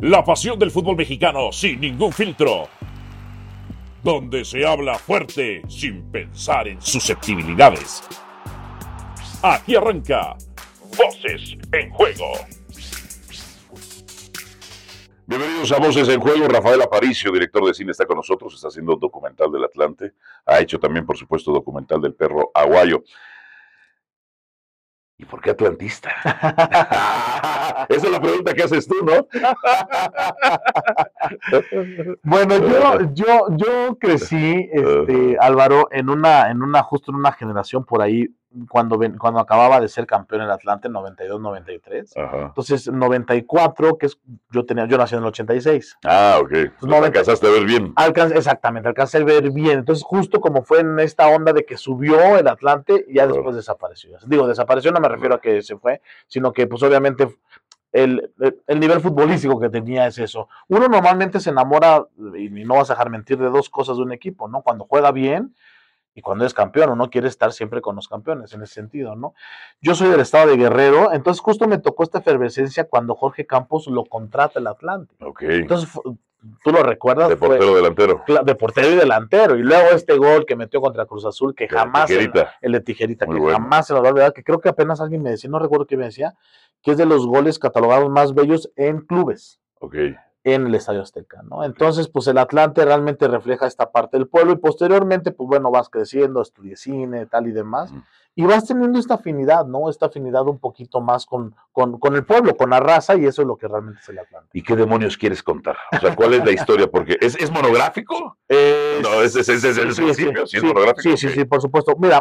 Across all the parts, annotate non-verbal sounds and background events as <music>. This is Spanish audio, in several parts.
La pasión del fútbol mexicano sin ningún filtro. Donde se habla fuerte sin pensar en susceptibilidades. Aquí arranca Voces en Juego. Bienvenidos a Voces en Juego. Rafael Aparicio, director de cine, está con nosotros. Está haciendo un documental del Atlante. Ha hecho también, por supuesto, documental del perro aguayo. ¿Y por qué atlantista? <laughs> Esa es la pregunta que haces tú, ¿no? <laughs> bueno, yo, yo, yo crecí, este, Álvaro, en una, en una, justo en una generación por ahí cuando, cuando acababa de ser campeón en Atlante, 92-93. Entonces, 94, que es, yo tenía, yo nací en el 86. Ah, ok. Entonces, alcanzaste a ver bien. exactamente, alcancé a ver bien. Entonces, justo como fue en esta onda de que subió el Atlante, ya después desapareció. Digo, desapareció no me refiero a que se fue, sino que pues obviamente el, el, nivel futbolístico que tenía es eso. Uno normalmente se enamora, y no vas a dejar mentir, de dos cosas de un equipo, ¿no? Cuando juega bien y cuando es campeón, uno quiere estar siempre con los campeones en ese sentido, ¿no? Yo soy del estado de Guerrero, entonces justo me tocó esta efervescencia cuando Jorge Campos lo contrata el Atlante. Ok. Entonces, tú lo recuerdas. De portero delantero. De portero y delantero. Y luego este gol que metió contra Cruz Azul, que jamás. El, el de tijerita, que jamás se lo va a olvidar, que creo que apenas alguien me decía, no recuerdo qué me decía, que es de los goles catalogados más bellos en clubes. Ok en el Estadio Azteca, ¿no? Entonces, pues el Atlante realmente refleja esta parte del pueblo y posteriormente, pues bueno, vas creciendo, estudié cine, tal y demás, y vas teniendo esta afinidad, ¿no? Esta afinidad un poquito más con, con, el pueblo, con la raza, y eso es lo que realmente es el Atlante. ¿Y qué demonios quieres contar? O sea, ¿cuál es la historia? Porque ¿es, es monográfico? no, es, es, es, el principio, sí, es monográfico. Sí, sí, sí, por supuesto. Mira,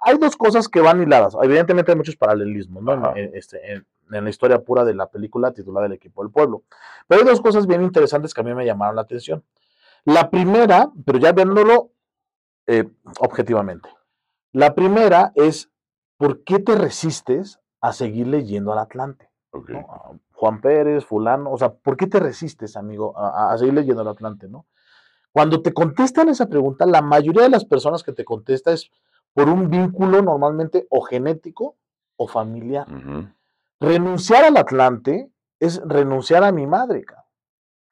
hay dos cosas que van hiladas. Evidentemente hay muchos paralelismos, ¿no? Este, en, la historia pura de la película titulada El equipo del pueblo. Pero hay dos cosas bien interesantes que a mí me llamaron la atención. La primera, pero ya viéndolo eh, objetivamente. La primera es, ¿por qué te resistes a seguir leyendo al Atlante? Juan Pérez, fulano, o sea, ¿por qué te resistes, amigo, a, a seguir leyendo al Atlante, no? Cuando te contestan esa pregunta, la mayoría de las personas que te contestan es por un vínculo normalmente o genético o familiar. Renunciar al Atlante es renunciar a mi madre,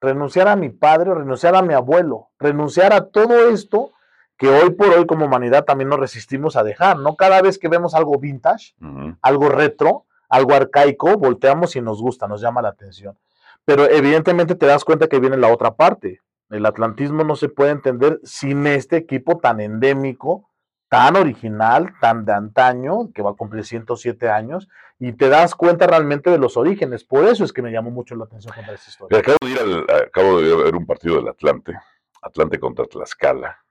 renunciar a mi padre, renunciar a mi abuelo, renunciar a todo esto que hoy por hoy como humanidad también nos resistimos a dejar, ¿no? Cada vez que vemos algo vintage, algo retro, algo arcaico, volteamos y nos gusta, nos llama la atención. Pero evidentemente te das cuenta que viene la otra parte. El atlantismo no se puede entender sin este equipo tan endémico, tan original, tan de antaño, que va a cumplir 107 años, y te das cuenta realmente de los orígenes. Por eso es que me llamó mucho la atención contar esta historia. Acabo de, ir acabo de ver un partido del Atlante, Atlante contra Tlaxcala,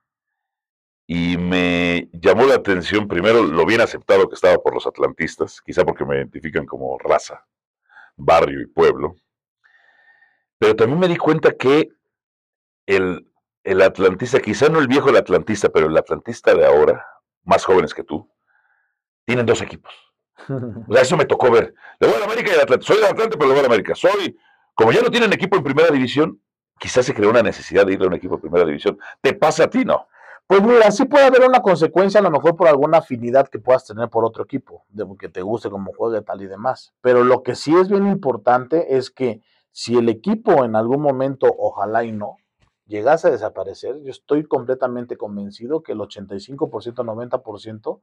y me llamó la atención, primero, lo bien aceptado que estaba por los atlantistas, quizá porque me identifican como raza, barrio y pueblo, pero también me di cuenta que el el atlantista, quizá no el viejo el atlantista, pero el atlantista de ahora, más jóvenes que tú, tienen dos equipos. <laughs> O sea, eso me tocó ver. Le voy a la América y el Atlante. Soy del Atlante, pero le voy a la América. Soy, como ya no tienen equipo en primera división, quizás se creó una necesidad de ir a un equipo en primera división. ¿Te pasa a ti, no? Pues mira, sí puede haber una consecuencia, a lo mejor por alguna afinidad que puedas tener por otro equipo, de que te guste cómo juegue tal y demás. Pero lo que sí es bien importante es que si el equipo en algún momento, ojalá y no, llegase a desaparecer, yo estoy completamente convencido que el 85%, 90%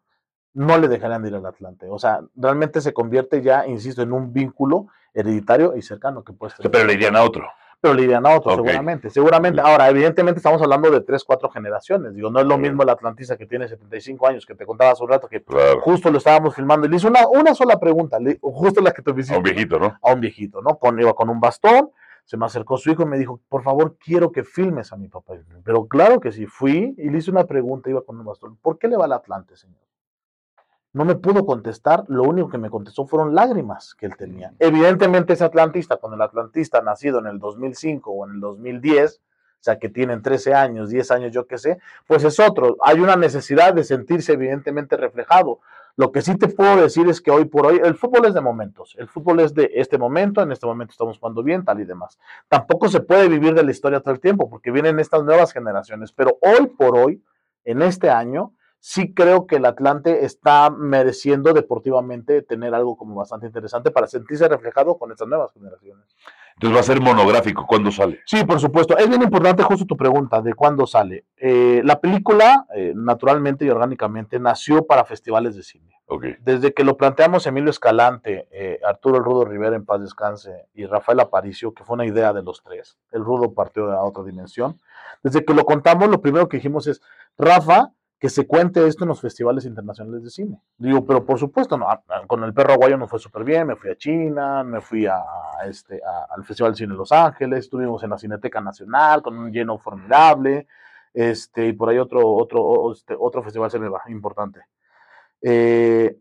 no le dejarían de ir al Atlante. O sea, realmente se convierte ya, insisto, en un vínculo hereditario y cercano que puede ser. Pero le irían a otro. Pero le irían a otro, seguramente. Seguramente. Ahora, evidentemente estamos hablando de tres, cuatro generaciones. Digo, no es lo mismo el atlantista que tiene 75 años, que te contaba hace un rato, que justo lo estábamos filmando y le hizo una, una sola pregunta, justo la que te A un viejito, ¿no? A un viejito, ¿no? Con, iba con un bastón, se me acercó su hijo y me dijo, por favor, quiero que filmes a mi papá. Pero claro que sí, fui y le hice una pregunta, iba con un bastón, ¿por qué le va al Atlante, señor? No me pudo contestar, lo único que me contestó fueron lágrimas que él tenía. Evidentemente ese atlantista, con el atlantista nacido en el 2005 o en el 2010, o sea, que tienen 13 años, 10 años, yo qué sé, pues es otro. Hay una necesidad de sentirse evidentemente reflejado. Lo que sí te puedo decir es que hoy por hoy el fútbol es de momentos. El fútbol es de este momento, en este momento estamos jugando bien, tal y demás. Tampoco se puede vivir de la historia todo el tiempo porque vienen estas nuevas generaciones, pero hoy por hoy, en este año, sí creo que el Atlante está mereciendo deportivamente tener algo como bastante interesante para sentirse reflejado con estas nuevas generaciones. Entonces va a ser monográfico. ¿Cuándo sale? Sí, por supuesto. Es bien importante justo tu pregunta de cuándo sale. Eh, la película, eh, naturalmente y orgánicamente, nació para festivales de cine. Desde que lo planteamos Emilio Escalante, eh, Arturo El Rudo Rivera en paz descanse y Rafael Aparicio, que fue una idea de los tres. El Rudo partió de otra dimensión. Desde que lo contamos, lo primero que dijimos es, Rafa, que se cuente esto en los festivales internacionales de cine. Digo, pero por supuesto, no, con el perro aguayo nos fue súper bien, me fui a China, me fui a, este, al Festival de Cine de Los Ángeles, estuvimos en la Cineteca Nacional con un lleno formidable, este, y por ahí otro, otro, este, otro festival importante. Eh,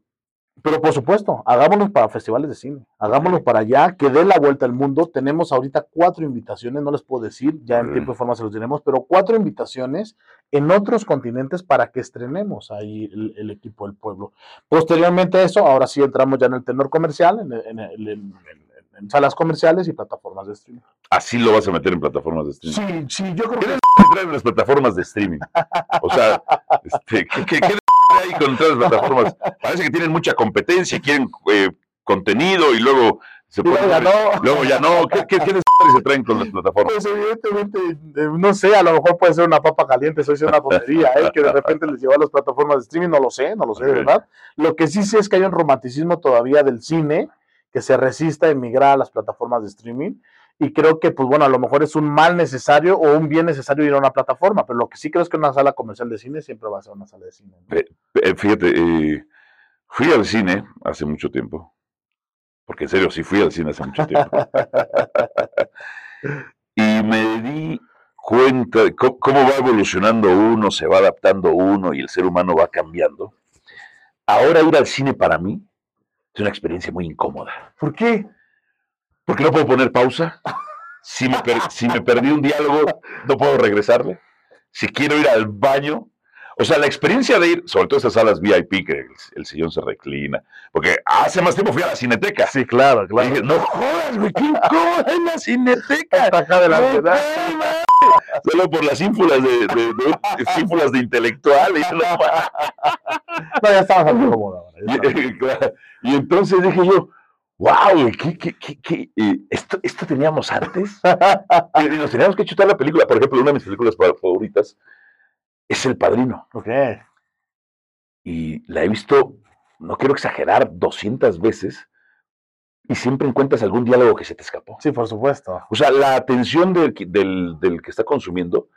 pero por supuesto, hagámonos para festivales de cine, hagámonos para allá, que dé la vuelta al mundo. Tenemos ahorita cuatro invitaciones, no les puedo decir, ya en tiempo y forma se los diremos, pero cuatro invitaciones en otros continentes para que estrenemos ahí el, equipo del pueblo. Posteriormente a eso, ahora sí entramos ya en el tenor comercial, en, salas comerciales y plataformas de streaming. Así lo vas a meter en plataformas de streaming. Sí, sí, yo creo que... traen las plataformas de streaming? O sea, este, ¿qué, qué, qué hay con las plataformas? Parece que tienen mucha competencia, quieren eh, contenido y luego se luego ya no. Luego ya no. ¿Qué, qué, qué se traen con las plataformas? Pues evidentemente, eh, no sé, a lo mejor puede ser una papa caliente, eso es una tontería, ¿eh? que de repente les lleva a las plataformas de streaming, no lo sé, no lo sé, de verdad. Lo que sí sé es que hay un romanticismo todavía del cine que se resista a emigrar a las plataformas de streaming y creo que, pues bueno, a lo mejor es un mal necesario o un bien necesario ir a una plataforma, pero lo que sí creo es que una sala comercial de cine siempre va a ser una sala de cine. Fíjate, eh, fui al cine hace mucho tiempo, porque en serio, sí fui al cine hace mucho tiempo, <laughs> y me di cuenta de cómo va evolucionando uno, se va adaptando uno y el ser humano va cambiando. Ahora ir al cine para mí es una experiencia muy incómoda. ¿Por qué? Porque no puedo poner pausa. Si me, si me perdí un diálogo, no puedo regresarle. Si quiero ir al baño, o sea, la experiencia de ir, sobre todo esas salas VIP, que el, sillón se reclina, porque hace más tiempo fui a la cineteca. Sí, claro, claro. dije, no jodas, güey, ¿quién cómo en la cineteca? acá de la ciudad. Solo por las ínfulas de, de, de, ínfulas de intelectual. Y, no, ya estabas algo cómodo. Y, y entonces dije yo, wow, ¿qué, qué, qué, esto, ¿esto teníamos antes? nos teníamos que chutar la película. Por ejemplo, una de mis películas favoritas es El Padrino. Ok. Y la he visto, no quiero exagerar, 200 veces y siempre encuentras algún diálogo que se te escapó. Sí, por supuesto. O sea, la atención del, del, del que está consumiendo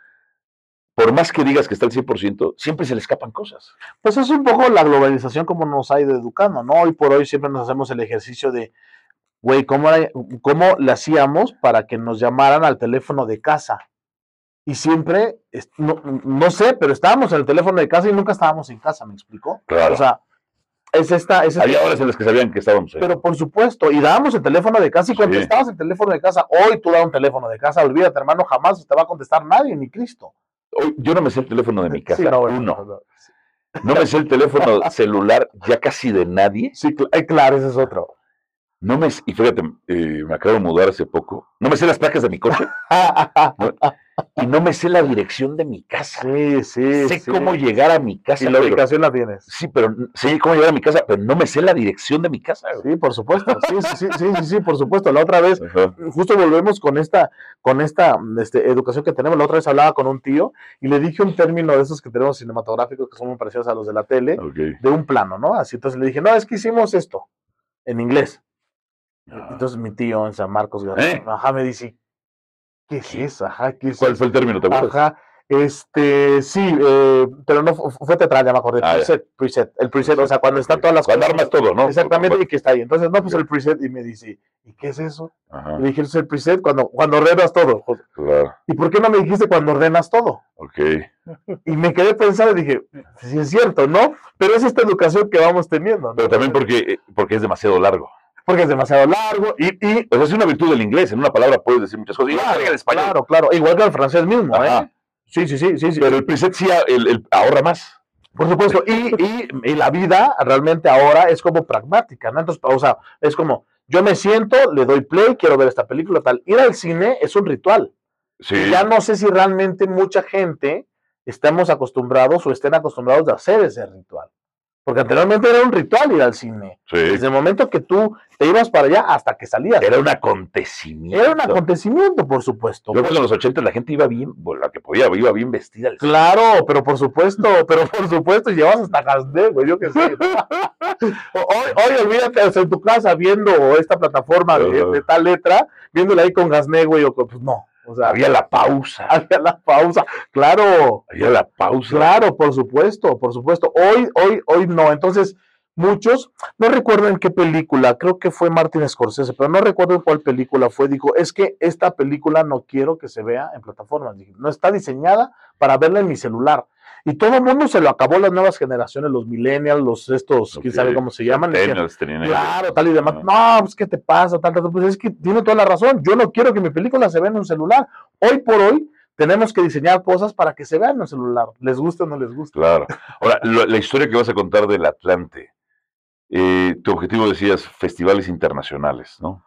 por más que digas que está al 100%, siempre se le escapan cosas. Pues es un poco la globalización como nos ha ido educando, ¿no? Hoy por hoy siempre nos hacemos el ejercicio de, güey, ¿cómo, ¿cómo le hacíamos para que nos llamaran al teléfono de casa? Y siempre, no, no, sé, pero estábamos en el teléfono de casa y nunca estábamos en casa, ¿me explico? Claro. O sea, es esta... Es Había horas en las que sabían que estábamos ahí. Pero por supuesto, y dábamos el teléfono de casa y contestabas el teléfono de casa. Hoy tú das un teléfono de casa, olvídate, hermano, jamás te va a contestar nadie, ni Cristo yo no me sé el teléfono de mi casa. no, uno. No me sé el teléfono <laughs> celular ya casi de nadie. Sí, eh, claro, ese es otro. No me, y fíjate, eh, me acabo de mudar hace poco. No me sé las placas de mi coche. <laughs> y no me sé la dirección de mi casa. Sí, sí. Sé cómo llegar a mi casa. Y la ubicación la tienes. Sí, pero sé cómo llegar a mi casa, pero no me sé la dirección de mi casa. Sí, por supuesto. Sí, sí, sí, sí, sí, por supuesto. La otra vez, justo volvemos con esta, con esta este, educación que tenemos. La otra vez hablaba con un tío y le dije un término de esos que tenemos cinematográficos que son muy parecidos a los de la tele, de un plano, ¿no? Así entonces le dije, no, es que hicimos esto en inglés. Entonces mi tío en San Marcos, ¿Eh? ajá, me dice, ¿qué es eso? Ajá, ¿qué es ¿Cuál fue el término? ¿Te acuerdas? Ajá, este, sí, eh, pero no fue teatral, ya me acordé. Ah, preset, preset, el preset, o sea, cuando están todas las cuando armas todo, ¿no? Exactamente, y que está ahí. Entonces, no, pues el preset, y me dice, ¿y qué es eso? Ajá. Y dije, es el preset cuando, cuando ordenas todo. Claro. ¿Y por qué no me dijiste cuando ordenas todo? Ok. Y me quedé pensando y dije, sí es cierto, ¿no? Pero es esta educación que vamos teniendo. ¿no? Pero también porque, porque es demasiado largo porque es demasiado largo y, y pues es una virtud del inglés, en una palabra puedes decir muchas cosas, claro, el español. Claro, claro, igual que el francés mismo, ¿eh? Sí, sí, sí, sí, sí. Pero el preset sí el, ahorra más. Por supuesto, y, y, la vida realmente ahora es como pragmática, ¿no? Entonces, o sea, es como, yo me siento, le doy play, quiero ver esta película, tal. Ir al cine es un ritual. Sí. ya no sé si realmente mucha gente estemos acostumbrados o estén acostumbrados a hacer ese ritual. Porque anteriormente era un ritual ir al cine. Sí. Desde el momento que tú te ibas para allá hasta que salías. Era un acontecimiento. Era un acontecimiento, por supuesto. Luego en los 80 la gente iba bien, la que podía, iba bien vestida. Claro, pero por supuesto, pero por supuesto, llevas hasta Gasné, güey, yo qué sé. <laughs> hoy, hoy olvídate, en tu casa viendo esta plataforma de, tal letra, viéndola ahí con Gasné, güey, pues no. O sea, había la pausa. <laughs> Había la pausa, claro. Había la pausa. Claro, por supuesto, por supuesto. Hoy, hoy, hoy no. Entonces, muchos, no recuerdo en qué película, creo que fue Martin Scorsese, pero no recuerdo en cuál película fue, dijo, es que esta película no quiero que se vea en plataformas, no está diseñada para verla en mi celular. Y todo el mundo se lo acabó las nuevas generaciones, los millennials, los estos, quién sabe cómo se llaman. claro, tal y demás. No, pues qué te pasa, tal, tal, pues es que tiene toda la razón. Yo no quiero que mi película se vea en un celular. Hoy por hoy tenemos que diseñar cosas para que se vean en un celular, les guste o no les guste. Claro. Ahora, la historia que vas a contar del Atlante, eh, tu objetivo decías festivales internacionales, ¿no?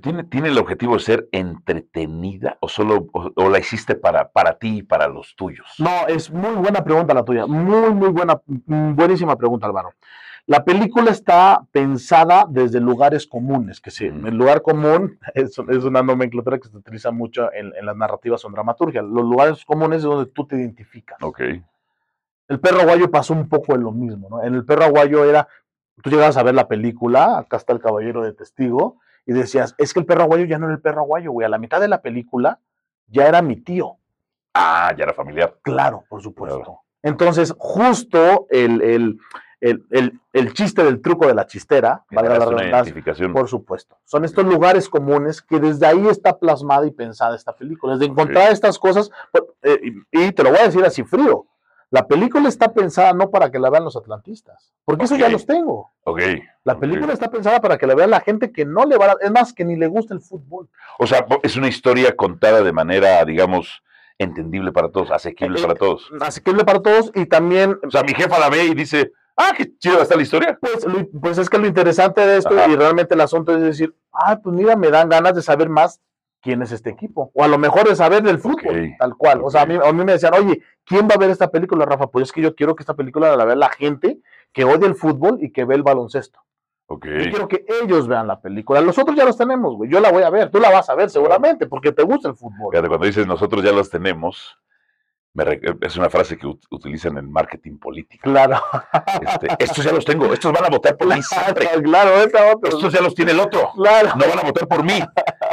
¿Tiene, ¿Tiene el objetivo de ser entretenida o solo o, la hiciste para, para ti y para los tuyos? No, es muy buena pregunta la tuya. Muy, muy buena, buenísima pregunta, Álvaro. La película está pensada desde lugares comunes, que sí, el lugar común <laughs> es, es, una nomenclatura que se utiliza mucho en, en las narrativas o en dramaturgia. Los lugares comunes es donde tú te identificas. Ok. El perro aguayo pasó un poco en lo mismo, ¿no? En el perro aguayo era, tú llegabas a ver la película, acá está el caballero de testigo, y decías, es que el perro aguayo ya no era el perro aguayo, güey, a la mitad de la película ya era mi tío. Ah, ya era familiar. Claro, por supuesto. Entonces, justo el, el, el, chiste del truco de la chistera, para la redundancia, por supuesto. Son estos lugares comunes que desde ahí está plasmada y pensada esta película. Desde encontrar estas cosas, eh, y te lo voy a decir así frío, la película está pensada no para que la vean los atlantistas, porque eso ya los tengo. Ok. La película está pensada para que la vean la gente que no le va a, es más, que ni le gusta el fútbol. O sea, es una historia contada de manera, digamos, entendible para todos, asequible eh, para todos. Asequible para todos y también... O sea, mi jefa la ve y dice, ah, qué chido está la historia. Pues, pues es que lo interesante de esto y realmente el asunto es decir, ah, pues mira, me dan ganas de saber más quién es este equipo. O a lo mejor de saber del fútbol, tal cual. O sea, a mí, a mí, me decían, oye, ¿quién va a ver esta película, Rafa? Pues es que yo quiero que esta película la vea la gente que odia el fútbol y que ve el baloncesto. Okay. Yo quiero que ellos vean la película. Nosotros ya los tenemos, güey. Yo la voy a ver. Tú la vas a ver seguramente porque te gusta el fútbol. Fíjate, cuando dices nosotros ya los tenemos, es una frase que utilizan en marketing político. Claro. Este, estos ya los tengo, estos van a votar por mí <laughs> Claro, Estos ya los tiene el otro. Claro. No van a votar por mí.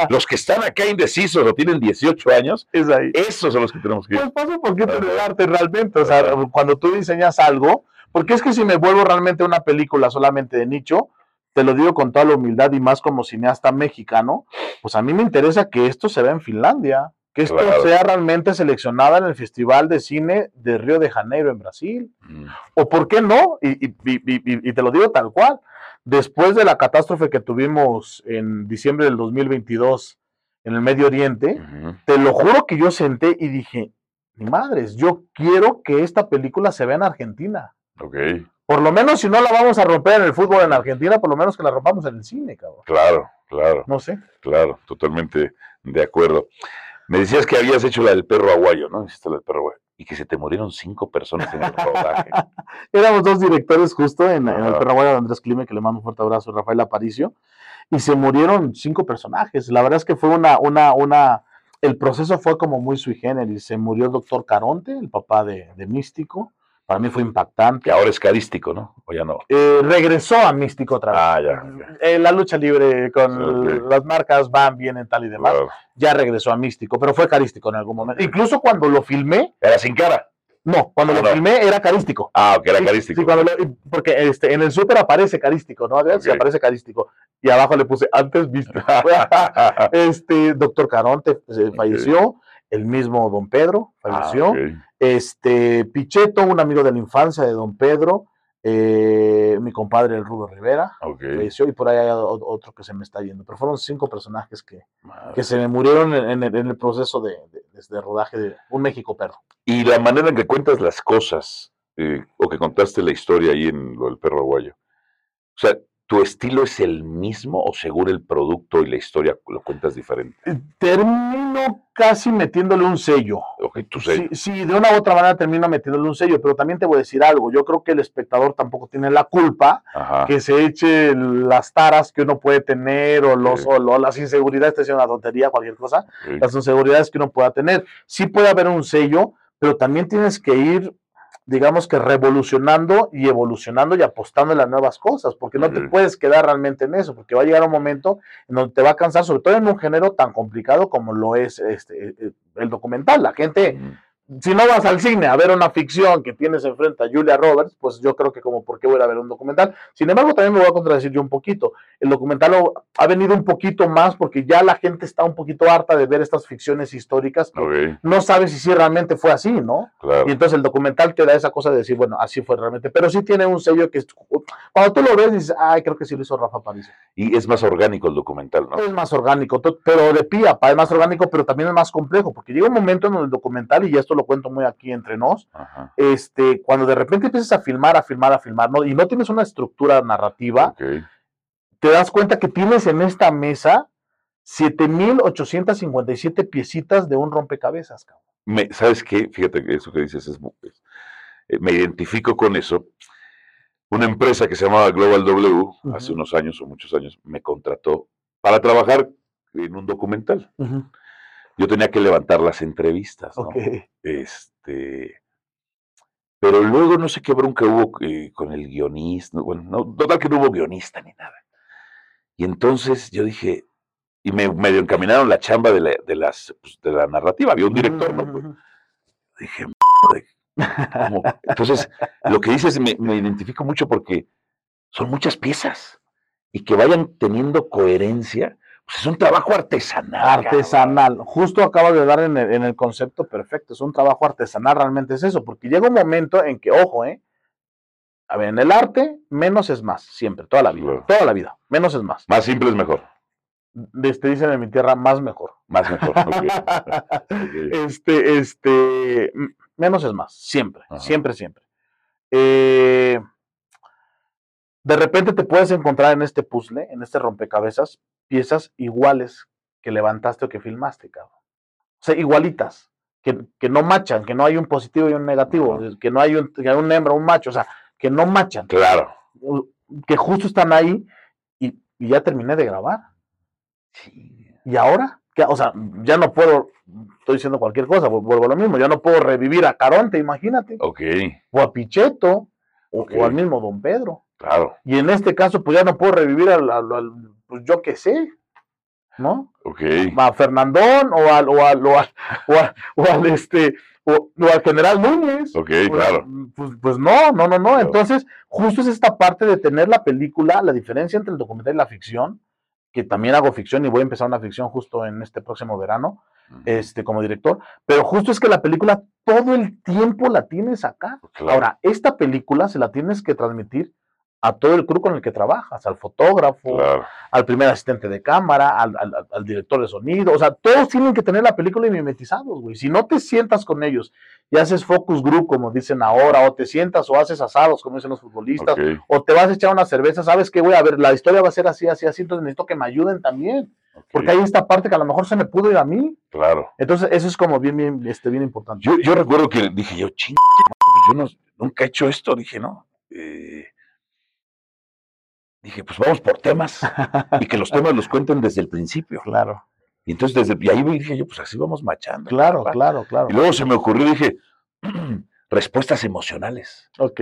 Los que están acá indecisos o tienen 18 años, es ahí. esos son los que tenemos que Pues pasa por qué arte realmente. O sea, cuando tú diseñas algo, porque es que si me vuelvo realmente una película solamente de nicho, te lo digo con toda la humildad y más como cineasta mexicano, pues a mí me interesa que esto se vea en Finlandia que esto sea realmente seleccionada en el Festival de Cine de Río de Janeiro en Brasil. Mm. O por qué no, y, te lo digo tal cual, después de la catástrofe que tuvimos en diciembre del 2022 en el Medio Oriente, te lo juro que yo senté y dije, mi madres, yo quiero que esta película se vea en Argentina. Ok. Por lo menos si no la vamos a romper en el fútbol en Argentina, por lo menos que la rompamos en el cine, cabrón. Claro, claro. No sé. Claro, totalmente de acuerdo. Me decías que habías hecho la del perro aguayo, ¿no? Hiciste la del perro aguayo. Y que se te murieron cinco personas en el rodaje. <laughs> Éramos dos directores justo en, el perro aguayo de Andrés Clime, que le mando un fuerte abrazo, Rafael Aparicio. Y se murieron cinco personajes. La verdad es que fue una, una, una, el proceso fue como muy sui generis. Se murió el doctor Caronte, el papá de, de Místico para mí fue impactante. Que ahora es carístico, ¿no? ¿O ya no? Eh, regresó a Místico otra vez. Ah, ya. Eh, la lucha libre con las marcas van, vienen, tal y demás. Ya regresó a Místico, pero fue carístico en algún momento. Incluso cuando lo filmé. ¿Era sin cara? No, cuando lo filmé era carístico. Ah, ok, era carístico. Sí, porque este, en el súper aparece carístico, ¿no? Sí, aparece carístico. Y abajo le puse antes místico. <laughs> <laughs> este, doctor Caronte eh, falleció el mismo don Pedro falleció. Ah, este, Pichetto, un amigo de la infancia de don Pedro, eh, mi compadre el Rudo Rivera, falleció, y por ahí hay otro que se me está yendo. Pero fueron cinco personajes que, que se me murieron en, el, proceso de, rodaje de Un México Perro. Y la manera en que cuentas las cosas, eh, o que contaste la historia ahí en lo del perro aguayo. O sea, ¿Tu estilo es el mismo o según el producto y la historia lo cuentas diferente? Eh, termino casi metiéndole un sello. Ok, tu sello. Sí, de una u otra manera termino metiéndole un sello, pero también te voy a decir algo. Yo creo que el espectador tampoco tiene la culpa que se eche las taras que uno puede tener o, los, o, las inseguridades, te una tontería, cualquier cosa, las inseguridades que uno pueda tener. Sí puede haber un sello, pero también tienes que ir digamos que revolucionando y evolucionando y apostando en las nuevas cosas, porque no te puedes quedar realmente en eso, porque va a llegar un momento en donde te va a cansar, sobre todo en un género tan complicado como lo es este, eh, el documental. La gente si no vas al cine a ver una ficción que tienes enfrente a Julia Roberts, pues yo creo que como por qué voy a ver un documental. Sin embargo, también me voy a contradecir yo un poquito. El documental ha venido un poquito más porque ya la gente está un poquito harta de ver estas ficciones históricas no sabe si sí realmente fue así, ¿no? Y entonces el documental te da esa cosa de decir, bueno, así fue realmente. Pero sí tiene un sello que cuando tú lo ves dices, ay, creo que sí lo hizo Rafa París. Y es más orgánico el documental, ¿no? Es más orgánico, pero de pía, es más orgánico, pero también es más complejo, porque llega un momento en el documental, y esto lo cuento muy aquí entre nos, este, cuando de repente empiezas a filmar, a filmar, a filmar, ¿no? y no tienes una estructura narrativa, te das cuenta que tienes en esta mesa 7,857 piecitas de un rompecabezas, cabrón. Me, ¿Sabes qué? Fíjate que eso que dices es, eh, me identifico con eso. Una empresa que se llamaba Global W, hace unos años o muchos años, me contrató para trabajar en un documental yo tenía que levantar las entrevistas, ¿no? Este, pero luego no sé qué bronca hubo eh, con el guionista, bueno, no, total que no hubo guionista ni nada. Y entonces yo dije, y me medio encaminaron la chamba de la, de las, pues, de la narrativa, había un director, ¿no? Pues, dije, ¿cómo? <laughs> Entonces, lo que dices me, me identifico mucho porque son muchas piezas y que vayan teniendo coherencia pues es un trabajo artesanal. Artesanal. Justo acabo de dar en el, concepto perfecto. Es un trabajo artesanal, realmente es eso. Porque llega un momento en que, ojo, ¿eh? A ver, en el arte, menos es más, siempre, toda la vida. Toda la vida, menos es más. Más simple es mejor. Este, dicen en mi tierra, más mejor. Más mejor. <laughs> Este, este, menos es más, siempre, siempre, siempre. Eh, de repente te puedes encontrar en este puzzle, en este rompecabezas, piezas iguales que levantaste o que filmaste, cabrón. O sea, igualitas, que, que no machan, que no hay un positivo y un negativo, que no hay un, que hay un hembra, un macho, o sea, que no machan. Claro. Que justo están ahí y, ya terminé de grabar. Sí. ¿Y ahora? O sea, ya no puedo, estoy diciendo cualquier cosa, vuelvo a lo mismo, ya no puedo revivir a Caronte, imagínate. Ok. O a Pichetto, o, al mismo Don Pedro. Claro. Y en este caso, pues ya no puedo revivir al pues yo qué sé, ¿no? Ok. A Fernandón o al, o al, o al, o al, este, o, al general Núñez. Ok, claro. Pues, pues, no, no, no, no. Entonces, justo es esta parte de tener la película, la diferencia entre el documental y la ficción, que también hago ficción y voy a empezar una ficción justo en este próximo verano, este, como director, pero justo es que la película todo el tiempo la tienes acá. Ahora, esta película se la tienes que transmitir a todo el crew con el que trabajas, al fotógrafo, al primer asistente de cámara, al, director de sonido, o sea, todos tienen que tener la película y mimetizados, güey. Si no te sientas con ellos y haces focus group, como dicen ahora, o te sientas o haces asados, como dicen los futbolistas, o te vas a echar una cerveza, sabes que, güey, a ver, la historia va a ser así, así, así, entonces necesito que me ayuden también. Porque hay esta parte que a lo mejor se me pudo ir a mí. Claro. Entonces, eso es como bien, bien, este, bien importante. Yo, yo recuerdo que dije yo, ching, yo no, nunca he hecho esto, dije, ¿no? Eh, dije, pues vamos por temas y que los temas los <laughs> cuenten desde el principio. Claro. Y entonces desde y ahí dije yo, pues así vamos machando. Claro, claro, claro. Y luego se me ocurrió, dije, <clears throat> respuestas emocionales. Ok.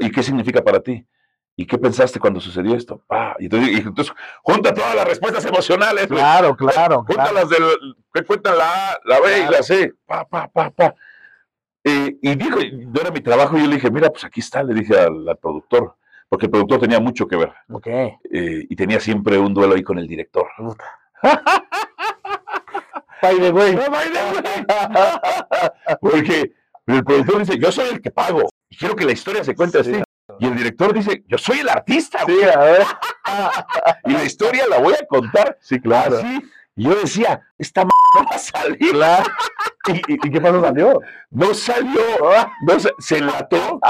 ¿Y qué significa para ti? ¿Y qué pensaste cuando sucedió esto? Y, entonces, junta todas las respuestas emocionales. Claro, <laughs> claro. Junta las del, que cuentan la A, la B y la C. Pa, pa, pa, pa. Eh, y dijo, yo era mi trabajo y yo le dije, mira, pues aquí está, le dije al productor porque el productor tenía mucho que ver. Ok. Eh, y tenía siempre un duelo ahí con el director. <laughs> By the way. <laughs> Porque el productor dice, yo soy el que pago y quiero que la historia se cuente así. Y el director dice, yo soy el artista. Sí, a ver. <laughs> y la historia la voy a contar. Sí, claro. Así. Y yo decía, esta m no va a salir. Claro. ¿Y, qué pasó? ¿Salió? No salió. No, se enlató.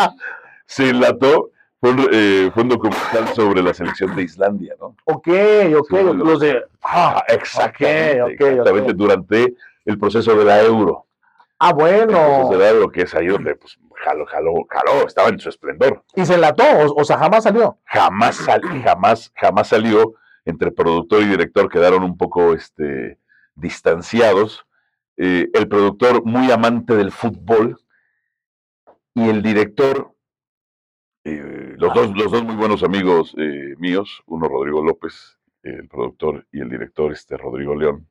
Se enlató Fue, eh, fue, un documental sobre la selección de Islandia, ¿no? Ok, ok, los, de... Ah, exactamente, exactamente durante el proceso de la euro. Ah, bueno. El proceso de la euro, que es ahí donde, pues, jaló, jaló, jaló, estaba en su esplendor. ¿Y se enlató? O, sea, jamás salió. Jamás, salió, jamás, jamás salió. Entre productor y director quedaron un poco este, distanciados. Eh, el productor muy amante del fútbol y el director, eh, los, dos, los dos muy buenos amigos eh, míos, uno Rodrigo López, el productor, y el director este Rodrigo León,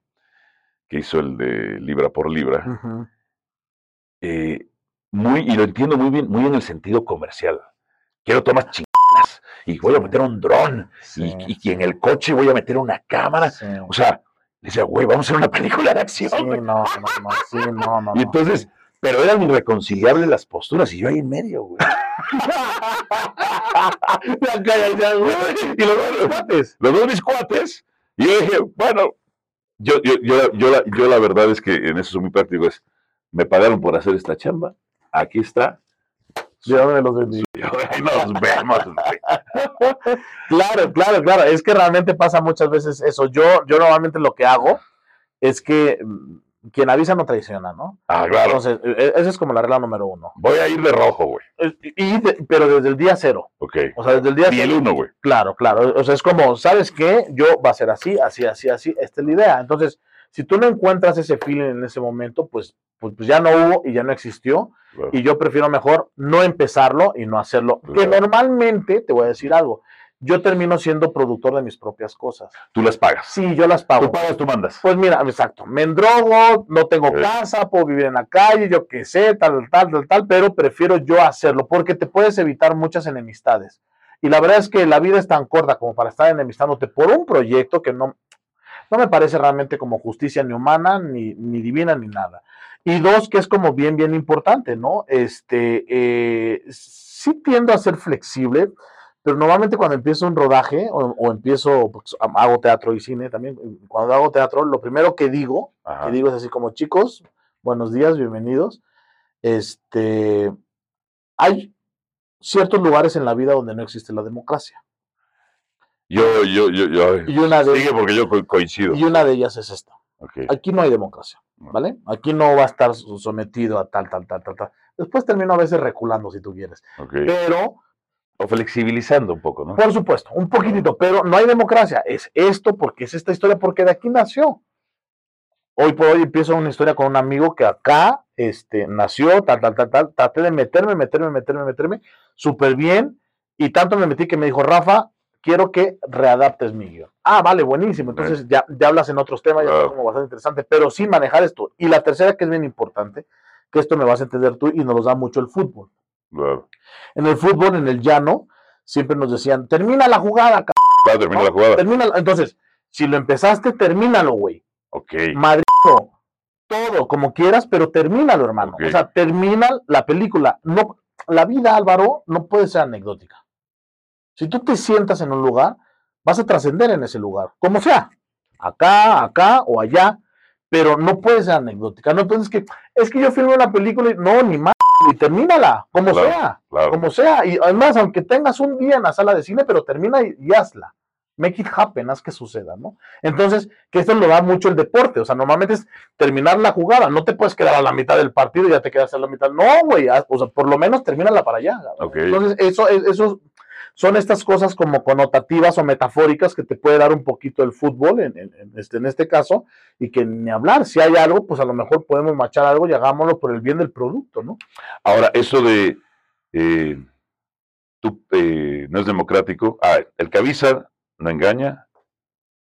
que hizo el de Libra por Libra muy, y lo entiendo muy bien, muy en el sentido comercial. Quiero tomar chingadas y voy a meter un dron y, en el coche voy a meter una cámara. O sea, decía, güey, vamos a hacer una película de acción. Sí, no, no, no, sí, no, no. Y entonces, pero eran irreconciliables las posturas y yo ahí en medio, güey. Y los dos mis cuates, los dos mis cuates, y yo dije, bueno, yo, yo, yo, yo, la, yo la verdad es que en eso soy muy práctico, es, me pagaron por hacer esta chamba, aquí está. Los. Nos vemos. claro, claro, claro. Es que realmente pasa muchas veces eso. Yo, yo normalmente lo que hago es que quien avisa no traiciona, ¿no? Ah, claro. Entonces, e, e, esa es como la regla número uno. Voy a ir de rojo, güey. Y pero desde el día cero. Ok. O sea, desde el día y el uno, güey. Claro, claro. O sea, es como, ¿sabes qué? Yo va a ser así, así, así, así. Esta es la idea. Entonces, si tú no encuentras ese feeling en ese momento, pues, pues, pues ya no hubo y ya no existió. Y yo prefiero mejor no empezarlo y no hacerlo. Que normalmente, te voy a decir algo, yo termino siendo productor de mis propias cosas. ¿Tú las pagas? Sí, yo las pago. ¿Tú pagas, tú mandas? Pues mira, exacto. Me endrogo, no tengo casa, puedo vivir en la calle, yo qué sé, tal, tal, tal, tal, pero prefiero yo hacerlo porque te puedes evitar muchas enemistades. Y la verdad es que la vida es tan corta como para estar enemistándote por un proyecto que no, no me parece realmente como justicia ni humana, ni, ni divina, ni nada. Y dos, que es como bien, bien importante, ¿no? Este, eh, sí tiendo a ser flexible, pero normalmente cuando empiezo un rodaje o, empiezo, pues, hago teatro y cine también, cuando hago teatro, lo primero que digo, que digo es así como, chicos, buenos días, bienvenidos. Este, hay ciertos lugares en la vida donde no existe la democracia. Yo, yo, yo, yo. Y una de, sigue porque yo coincido. Y una de ellas es esta. Aquí no hay democracia, ¿vale? Aquí no va a estar sometido a tal, tal, tal, tal, tal. Después termino a veces reculando, si tú quieres. Pero... O flexibilizando un poco, ¿no? Por supuesto, un poquitito, pero no hay democracia. Es esto porque es esta historia, porque de aquí nació. Hoy por hoy empiezo una historia con un amigo que acá este, nació, tal, tal, tal, tal. Traté de meterme, meterme, meterme, meterme, súper bien. Y tanto me metí que me dijo, Rafa, quiero que readaptes mi guion. Ah, vale, buenísimo. Entonces ya, ya hablas en otros temas, ya es como bastante interesante, pero sí manejar esto. Y la tercera, que es bien importante, que esto me vas a entender tú y nos da mucho el fútbol. En el fútbol, en el llano, siempre nos decían, termina la jugada, Claro, termina la jugada. Termina, entonces, si lo empezaste, termínalo, güey. Ok. Madrid, todo, como quieras, pero termínalo, hermano. O sea, termina la película. No, la vida, Álvaro, no puede ser anecdótica. Si tú te sientas en un lugar, vas a trascender en ese lugar, como sea, acá, acá o allá, pero no puede ser anecdótica. No entonces que es que yo filmo una película y no, ni más, y termínala, como sea, como sea. Y además, aunque tengas un día en la sala de cine, pero termina y, hazla. Make it happen, haz que suceda, ¿no? Entonces, que esto lo da mucho el deporte. O sea, normalmente es terminar la jugada. No te puedes quedar a la mitad del partido y ya te quedas a la mitad. No, güey. O sea, por lo menos termínala para allá. Entonces, eso, eso son estas cosas como connotativas o metafóricas que te puede dar un poquito el fútbol en, este, en este caso, y que ni hablar, si hay algo, pues a lo mejor podemos machar algo y hagámoslo por el bien del producto, ¿no? Ahora, eso de eh, tú, eh, no es democrático, ah, el que no engaña,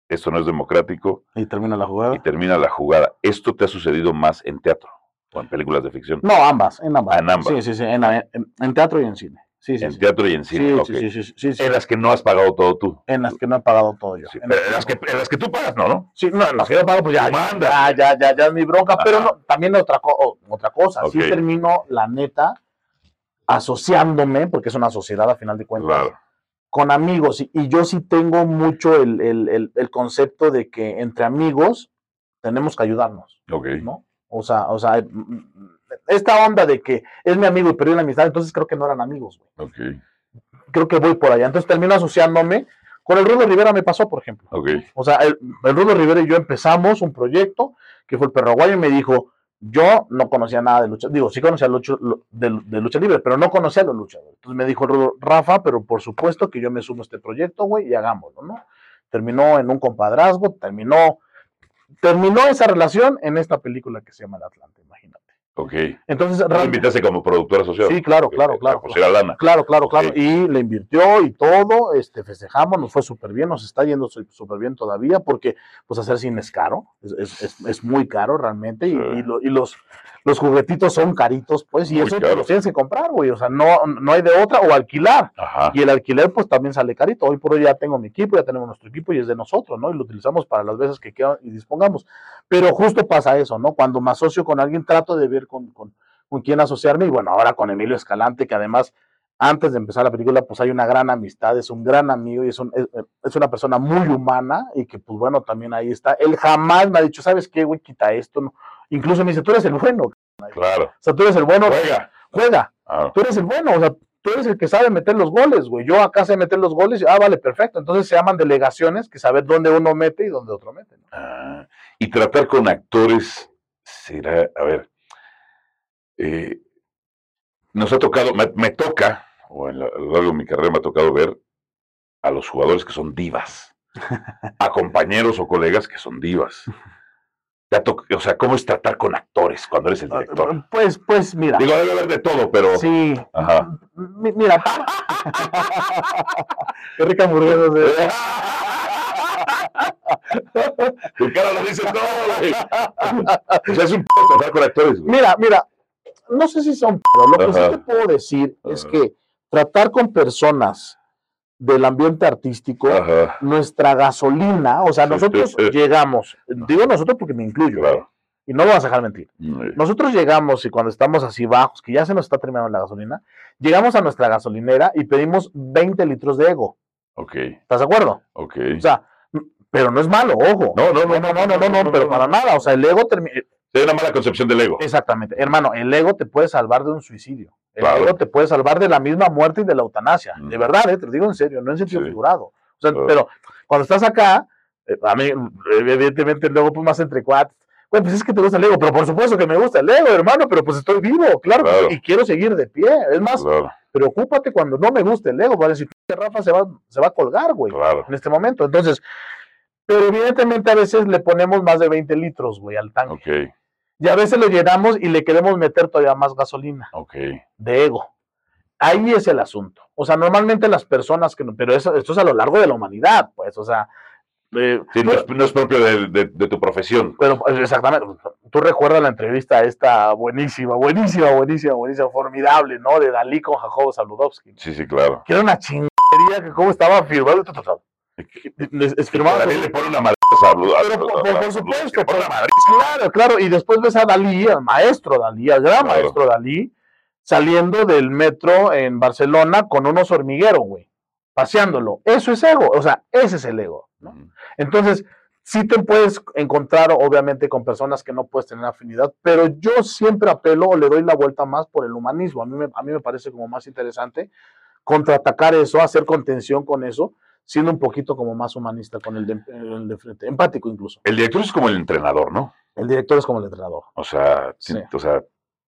esto no es democrático. Y termina la jugada. Y termina la jugada. ¿Esto te ha sucedido más en teatro o en películas de ficción? No, ambas, en ambas. Ah, en ambas. Sí, sí, sí, en teatro y en cine en teatro y en cine. Sí, sí, sí, En las que no has pagado todo tú. En las que no he pagado todo yo. En, las que, en, las que, tú pagas, ¿no? ¿no? Sí, no, en las que yo pago, pues ya, ya, ya, ya, ya, es mi bronca. Pero no, también otra, otra cosa. Sí termino, la neta, asociándome, porque es una sociedad a final de cuentas, con amigos. Y, yo sí tengo mucho el, el, el, concepto de que entre amigos tenemos que ayudarnos. Ok. ¿no? O sea, o sea, esta onda de que es mi amigo y perdió la amistad, entonces creo que no eran amigos, güey. creo que voy por allá. Entonces termino asociándome. Con el Rudo Rivera me pasó, por ejemplo. O sea, el, el Rudo Rivera y yo empezamos un proyecto que fue el Perro Aguayo y me dijo, yo no conocía nada de lucha, digo, sí conocía de, lucha libre, pero no conocía a los luchadores. Entonces me dijo Rafa, pero por supuesto que yo me sumo a este proyecto, güey, y hagámoslo, ¿no? Terminó en un compadrazgo, terminó, terminó esa relación en esta película que se llama El Atlante. Ok. Entonces, ¿Tú invitaste como productor asociado? Sí, claro, claro, claro. Pues era lana. Claro, claro, claro. Y le invirtió y todo, este, festejamos, nos fue súper bien, nos está yendo súper bien todavía, porque pues hacer cine es caro, es, es, es muy caro realmente, y, y, los, los juguetitos son caritos, pues, y eso los tienes que comprar, güey, o sea, no, no hay de otra, o alquilar. Y el alquiler, pues, también sale carito. Hoy por hoy ya tengo mi equipo, ya tenemos nuestro equipo y es de nosotros, ¿no? Y lo utilizamos para las veces que quieran y dispongamos. Pero justo pasa eso, ¿no? Cuando me asocio con alguien, trato de ver con, con, con quién asociarme, y bueno, ahora con Emilio Escalante, que además antes de empezar la película, pues hay una gran amistad, es un gran amigo y es, es, una persona muy humana y que, pues bueno, también ahí está. Él jamás me ha dicho, ¿sabes qué, güey? Quita esto. No. Incluso me dice, tú eres el bueno. Claro. O sea, tú eres el bueno. Juega. Juega. Ah. Tú eres el bueno. O sea, tú eres el que sabe meter los goles, güey. Yo acá sé meter los goles. Ah, vale, perfecto. Entonces se llaman delegaciones que saber dónde uno mete y dónde otro mete. Ah. y tratar con actores será, a ver, eh, nos ha tocado, me, toca, o en a lo largo de mi carrera me ha tocado ver a los jugadores que son divas, <laughs> a compañeros o colegas que son divas o sea, ¿cómo es tratar con actores cuando eres el ah, director? Pues, pues, mira. Digo, debe haber de todo, pero. Sí. Ajá. mira. <laughs> Qué rica hamburguesa. ¿eh? <laughs> Tu cara lo dice todo, güey. O sea, es un p tratar con actores, güey. Mira, mira. No sé si son p, lo que sí te puedo decir es que tratar con personas del ambiente artístico, nuestra gasolina, o sea, nosotros llegamos, digo nosotros porque me incluyo, y no lo vas a dejar mentir. Nosotros llegamos y cuando estamos así bajos, que ya se nos está terminando la gasolina, llegamos a nuestra gasolinera y pedimos 20 litros de ego. Ok. ¿Estás de acuerdo? Ok. O sea, pero no es malo, ojo. No, no, no, no, no, no, no, no, pero para nada. O sea, el ego termina. Hay una mala concepción del ego. Exactamente. Hermano, el ego te puede salvar de un suicidio. El ego te puede salvar de la misma muerte y de la eutanasia. De verdad, eh, te lo digo en serio, no en sentido figurado. O sea, Pero cuando estás acá, eh, a mí, evidentemente, el ego, pues más entre cuates. Bueno, pues es que te gusta el ego, pero por supuesto que me gusta el ego, hermano, pero pues estoy vivo, claro, y quiero seguir de pie. Es más, preocúpate cuando no me guste el ego, para decir, Rafa se va, se va a colgar, güey, en este momento. Entonces, pero evidentemente a veces le ponemos más de 20 litros, güey, al tanque. Okay. Y a veces lo llenamos y le queremos meter todavía más gasolina. Ok. De ego. Ahí es el asunto. O sea, normalmente las personas que no, pero eso, esto es a lo largo de la humanidad, pues, o sea. Eh, sí, no, es, propio de, tu profesión. Pero pues, exactamente, tú recuerdas la entrevista esta buenísima, buenísima, buenísima, buenísima, formidable, ¿no? De Dalí con Jacobo Saludowski. Sí, sí, claro. Que era una chingería que cómo estaba firmado. <laughs> Es firmado. le pone una por, supuesto, claro, claro. Y después ves a Dalí, al maestro Dalí, al gran maestro Dalí, saliendo del metro en Barcelona con unos hormigueros, güey, paseándolo. Eso es ego, o sea, ese es el ego, ¿no? Entonces, sí te puedes encontrar, obviamente, con personas que no puedes tener afinidad, pero yo siempre apelo o le doy la vuelta más por el humanismo. A mí me, a mí me parece como más interesante contraatacar eso, hacer contención con eso, siendo un poquito como más humanista con el de, frente, empático incluso. El director es como el entrenador, ¿no? El director es como el entrenador. O sea, o sea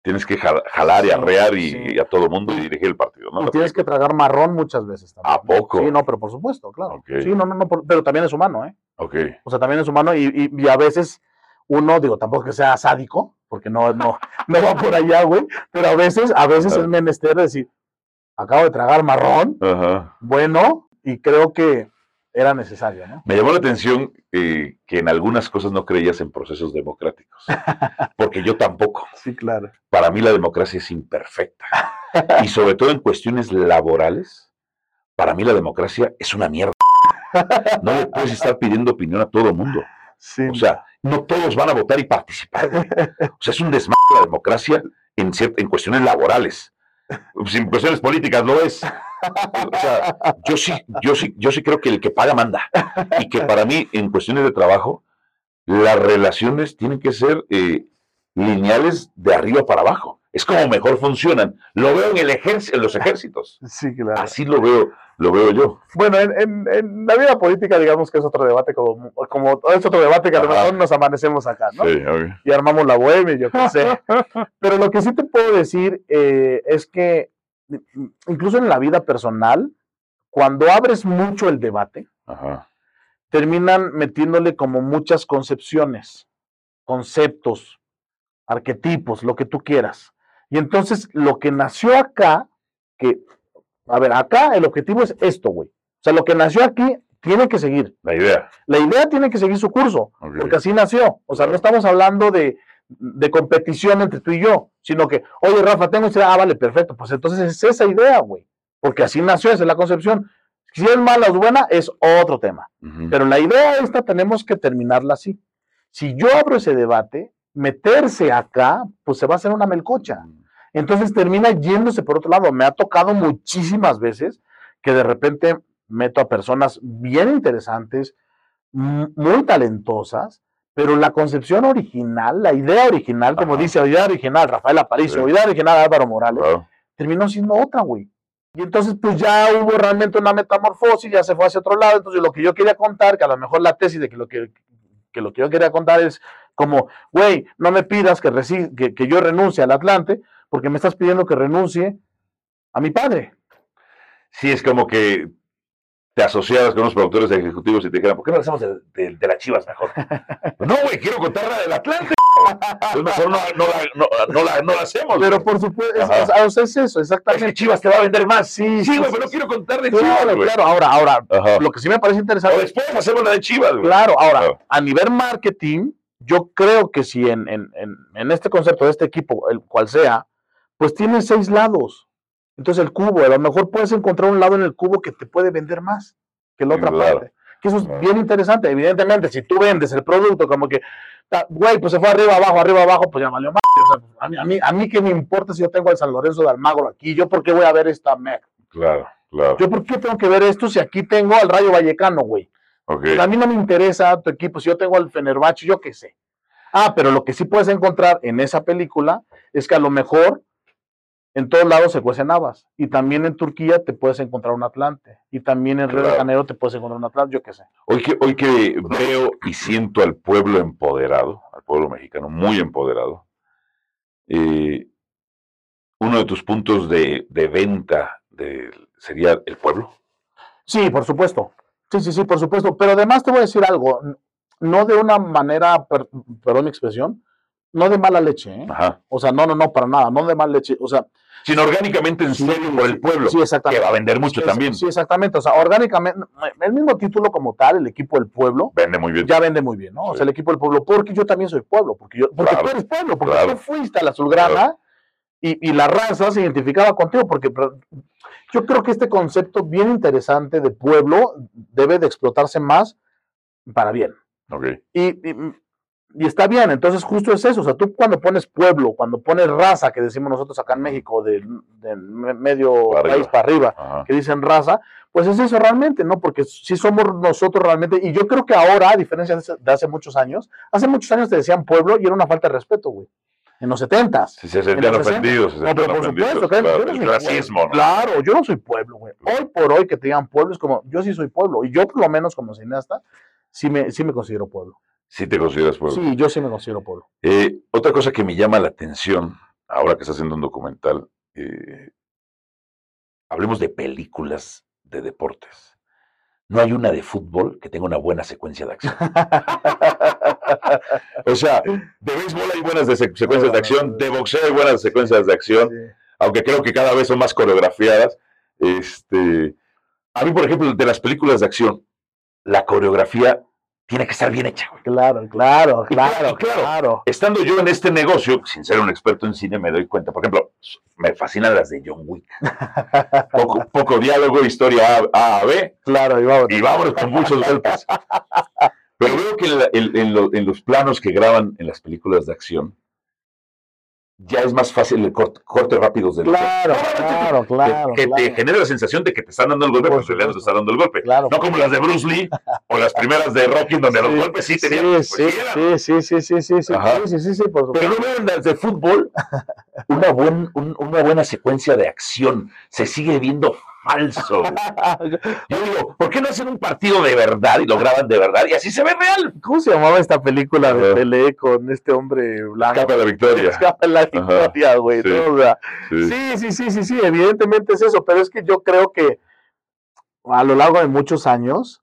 tienes que jalar y arrear y, a todo mundo y dirigir el partido, ¿no? Y tienes que tragar marrón muchas veces también. ¿A poco? Sí, no, pero por supuesto, claro. Sí, no, no, no, pero también es humano, ¿eh? Ok. O sea, también es humano y, y, a veces uno, digo, tampoco que sea sádico, porque no, no, <laughs> no va por allá, güey, pero a veces, a veces es menester decir, acabo de tragar marrón, Ajá. bueno, y creo que era necesario. ¿no? Me llamó la atención eh, que en algunas cosas no creías en procesos democráticos, <laughs> porque yo tampoco. Sí, claro. Para mí la democracia es imperfecta. Y sobre todo en cuestiones laborales, para mí la democracia es una mierda. No le puedes estar pidiendo opinión a todo el mundo. Sí. O sea, no todos van a votar y participar. O sea, es un desmadre la democracia en, en cuestiones laborales. Sin cuestiones políticas lo es. O sea, yo sí, yo sí, yo sí creo que el que paga manda. Y que para mí, en cuestiones de trabajo, las relaciones tienen que ser eh, lineales de arriba para abajo. es como mejor funcionan. Lo veo en, el ejército, en los ejércitos. <laughs> Sí, claro. Así lo veo, lo veo yo. Bueno, en, la vida política, digamos que es otro debate, como, como es otro debate que a lo mejor nos amanecemos acá, ¿no? Sí, Y armamos la bohemia, yo qué sé. <laughs> Pero lo que sí te puedo decir eh, es que incluso en la vida personal, cuando abres mucho el debate, terminan metiéndole como muchas concepciones, conceptos, arquetipos, lo que tú quieras. Y entonces lo que nació acá, que, a ver, acá el objetivo es esto, güey. O sea, lo que nació aquí tiene que seguir. La idea. La idea tiene que seguir su curso, porque así nació. O sea, no estamos hablando de, de, competición entre tú y yo, sino que, oye, Rafa, tengo esta idea, ah, vale, perfecto. Pues entonces es esa idea, güey. Porque así nació, esa es la concepción. Si es mala o buena, es otro tema. Pero la idea esta tenemos que terminarla así. Si yo abro ese debate, meterse acá, pues se va a hacer una melcocha. Entonces termina yéndose por otro lado. Me ha tocado muchísimas veces que de repente meto a personas bien interesantes, muy talentosas, pero la concepción original, la idea original, como dice, la idea original Rafael Aparicio, la idea original Álvaro Morales, terminó siendo otra, güey. Y entonces, pues ya hubo realmente una metamorfosis, ya se fue hacia otro lado. Entonces, lo que yo quería contar, que a lo mejor la tesis de que lo que, que lo que yo quería contar es como, güey, no me pidas que, que, que yo renuncie al Atlante, porque me estás pidiendo que renuncie a mi padre. Sí, es como que te asociabas con los productores ejecutivos y te dijeran, ¿por qué no hacemos de, de, las chivas mejor? <laughs> no, güey, quiero contar la del Atlante. <laughs> Pues mejor no, no, no, no, la, no la hacemos. Pero por supuesto, es, es, eso, exactamente. Es que Chivas te va a vender más. Sí, sí, güey, pero no quiero contar de Chivas. Claro, claro, ahora, ahora, lo que sí me parece interesante. O después hacemos la de Chivas, güey. Claro, ahora, a nivel marketing, yo creo que si en, en, en, en este concepto de este equipo, el cual sea, pues tiene seis lados. Entonces el cubo, a lo mejor puedes encontrar un lado en el cubo que te puede vender más que la otra parte. Que eso es bien interesante. Evidentemente, si tú vendes el producto como que, güey, pues se fue arriba, abajo, arriba, abajo, pues ya valió más. a, mí, a, mí, a mí qué me importa si yo tengo al San Lorenzo de Almagro aquí, yo por qué voy a ver esta MEC. Claro, claro. Yo por qué tengo que ver esto si aquí tengo al Rayo Vallecano, güey. Okay. a mí no me interesa tu equipo, si yo tengo al Fenerbahce, yo qué sé. Ah, pero lo que sí puedes encontrar en esa película es que a lo mejor en todos lados se cuecen habas. Y también en Turquía te puedes encontrar un Atlante. Y también en Río de Janeiro te puedes encontrar un Atlante, yo qué sé. Hoy que, hoy que veo y siento al pueblo empoderado, al pueblo mexicano muy empoderado, eh, uno de tus puntos de, venta de, sería el pueblo. Sí, por supuesto. Sí, sí, sí, por supuesto. Pero además te voy a decir algo, no de una manera, perdón mi expresión, no de mala leche, ¿eh? O sea, no, no, no, para nada, no de mala leche. O sea, sino orgánicamente en serio por el pueblo. Sí, exactamente. Que va a vender mucho también. Sí, exactamente. O sea, orgánicamente, el mismo título como tal, el equipo del pueblo. Vende muy bien. Ya vende muy bien, ¿no? O sea, el equipo del pueblo, porque yo también soy pueblo, porque, yo, porque tú eres pueblo, porque tú fuiste a la Azulgrana y, y, la raza se identificaba contigo, porque yo creo que este concepto bien interesante de pueblo debe de explotarse más para bien. Okay. y, y está bien, entonces justo es eso, o sea, tú cuando pones pueblo, cuando pones raza, que decimos nosotros acá en México, de, medio país para arriba, que dicen raza, pues es eso realmente, ¿no? Porque si somos nosotros realmente, y yo creo que ahora, a diferencia de hace muchos años, hace muchos años te decían pueblo y era una falta de respeto, güey. En los setentas. Sí, se sentían ofendidos. no, pero por supuesto, claro, yo no racismo, Claro, yo no soy pueblo, güey. Hoy por hoy que te digan pueblo es como, yo sí soy pueblo, y yo por lo menos como cineasta, sí me, sí me considero pueblo. Sí te consideras pueblo. Sí, yo sí me considero pueblo. Eh, otra cosa que me llama la atención, ahora que estás haciendo un documental, eh, hablemos de películas de deportes. No hay una de fútbol que tenga una buena secuencia de acción. <laughs> o sea, de béisbol hay buenas secuencias de acción, de boxeo hay buenas secuencias de acción, aunque creo que cada vez son más coreografiadas. Este, a mí, por ejemplo, de las películas de acción, la coreografía tiene que estar bien hecha. Claro, claro, claro, claro, Estando yo en este negocio, sin ser un experto en cine, me doy cuenta. Por ejemplo, me fascinan las de John Wick. <laughs> poco, diálogo, historia A, a, B. Claro, y vámonos. Y vámonos con muchos golpes. <laughs> Pero veo que en los planos que graban en las películas de acción, ya es más fácil el corte, corte rápidos del Claro, claro, <laughs> claro. Que, te genera la sensación de que te están dando el golpe, porque te están dando el golpe. Claro, no como las de Bruce Lee o las primeras de Rocky, donde los golpes sí tenían. Sí, sí, sí, sí, sí, sí, sí, sí, sí, sí, por Pero no veo las de fútbol, <laughs> una, buen, una buena secuencia de acción se sigue viendo falso. Yo digo, ¿por qué no hacen un partido de verdad y lo graban de verdad y así se ve real? ¿Cómo se llamaba esta película de Pelé con este hombre blanco? Escapa la victoria. <laughs> Escapa la victoria, güey. sí. sí, sí, sí, sí, evidentemente es eso, pero es que yo creo que a lo largo de muchos años,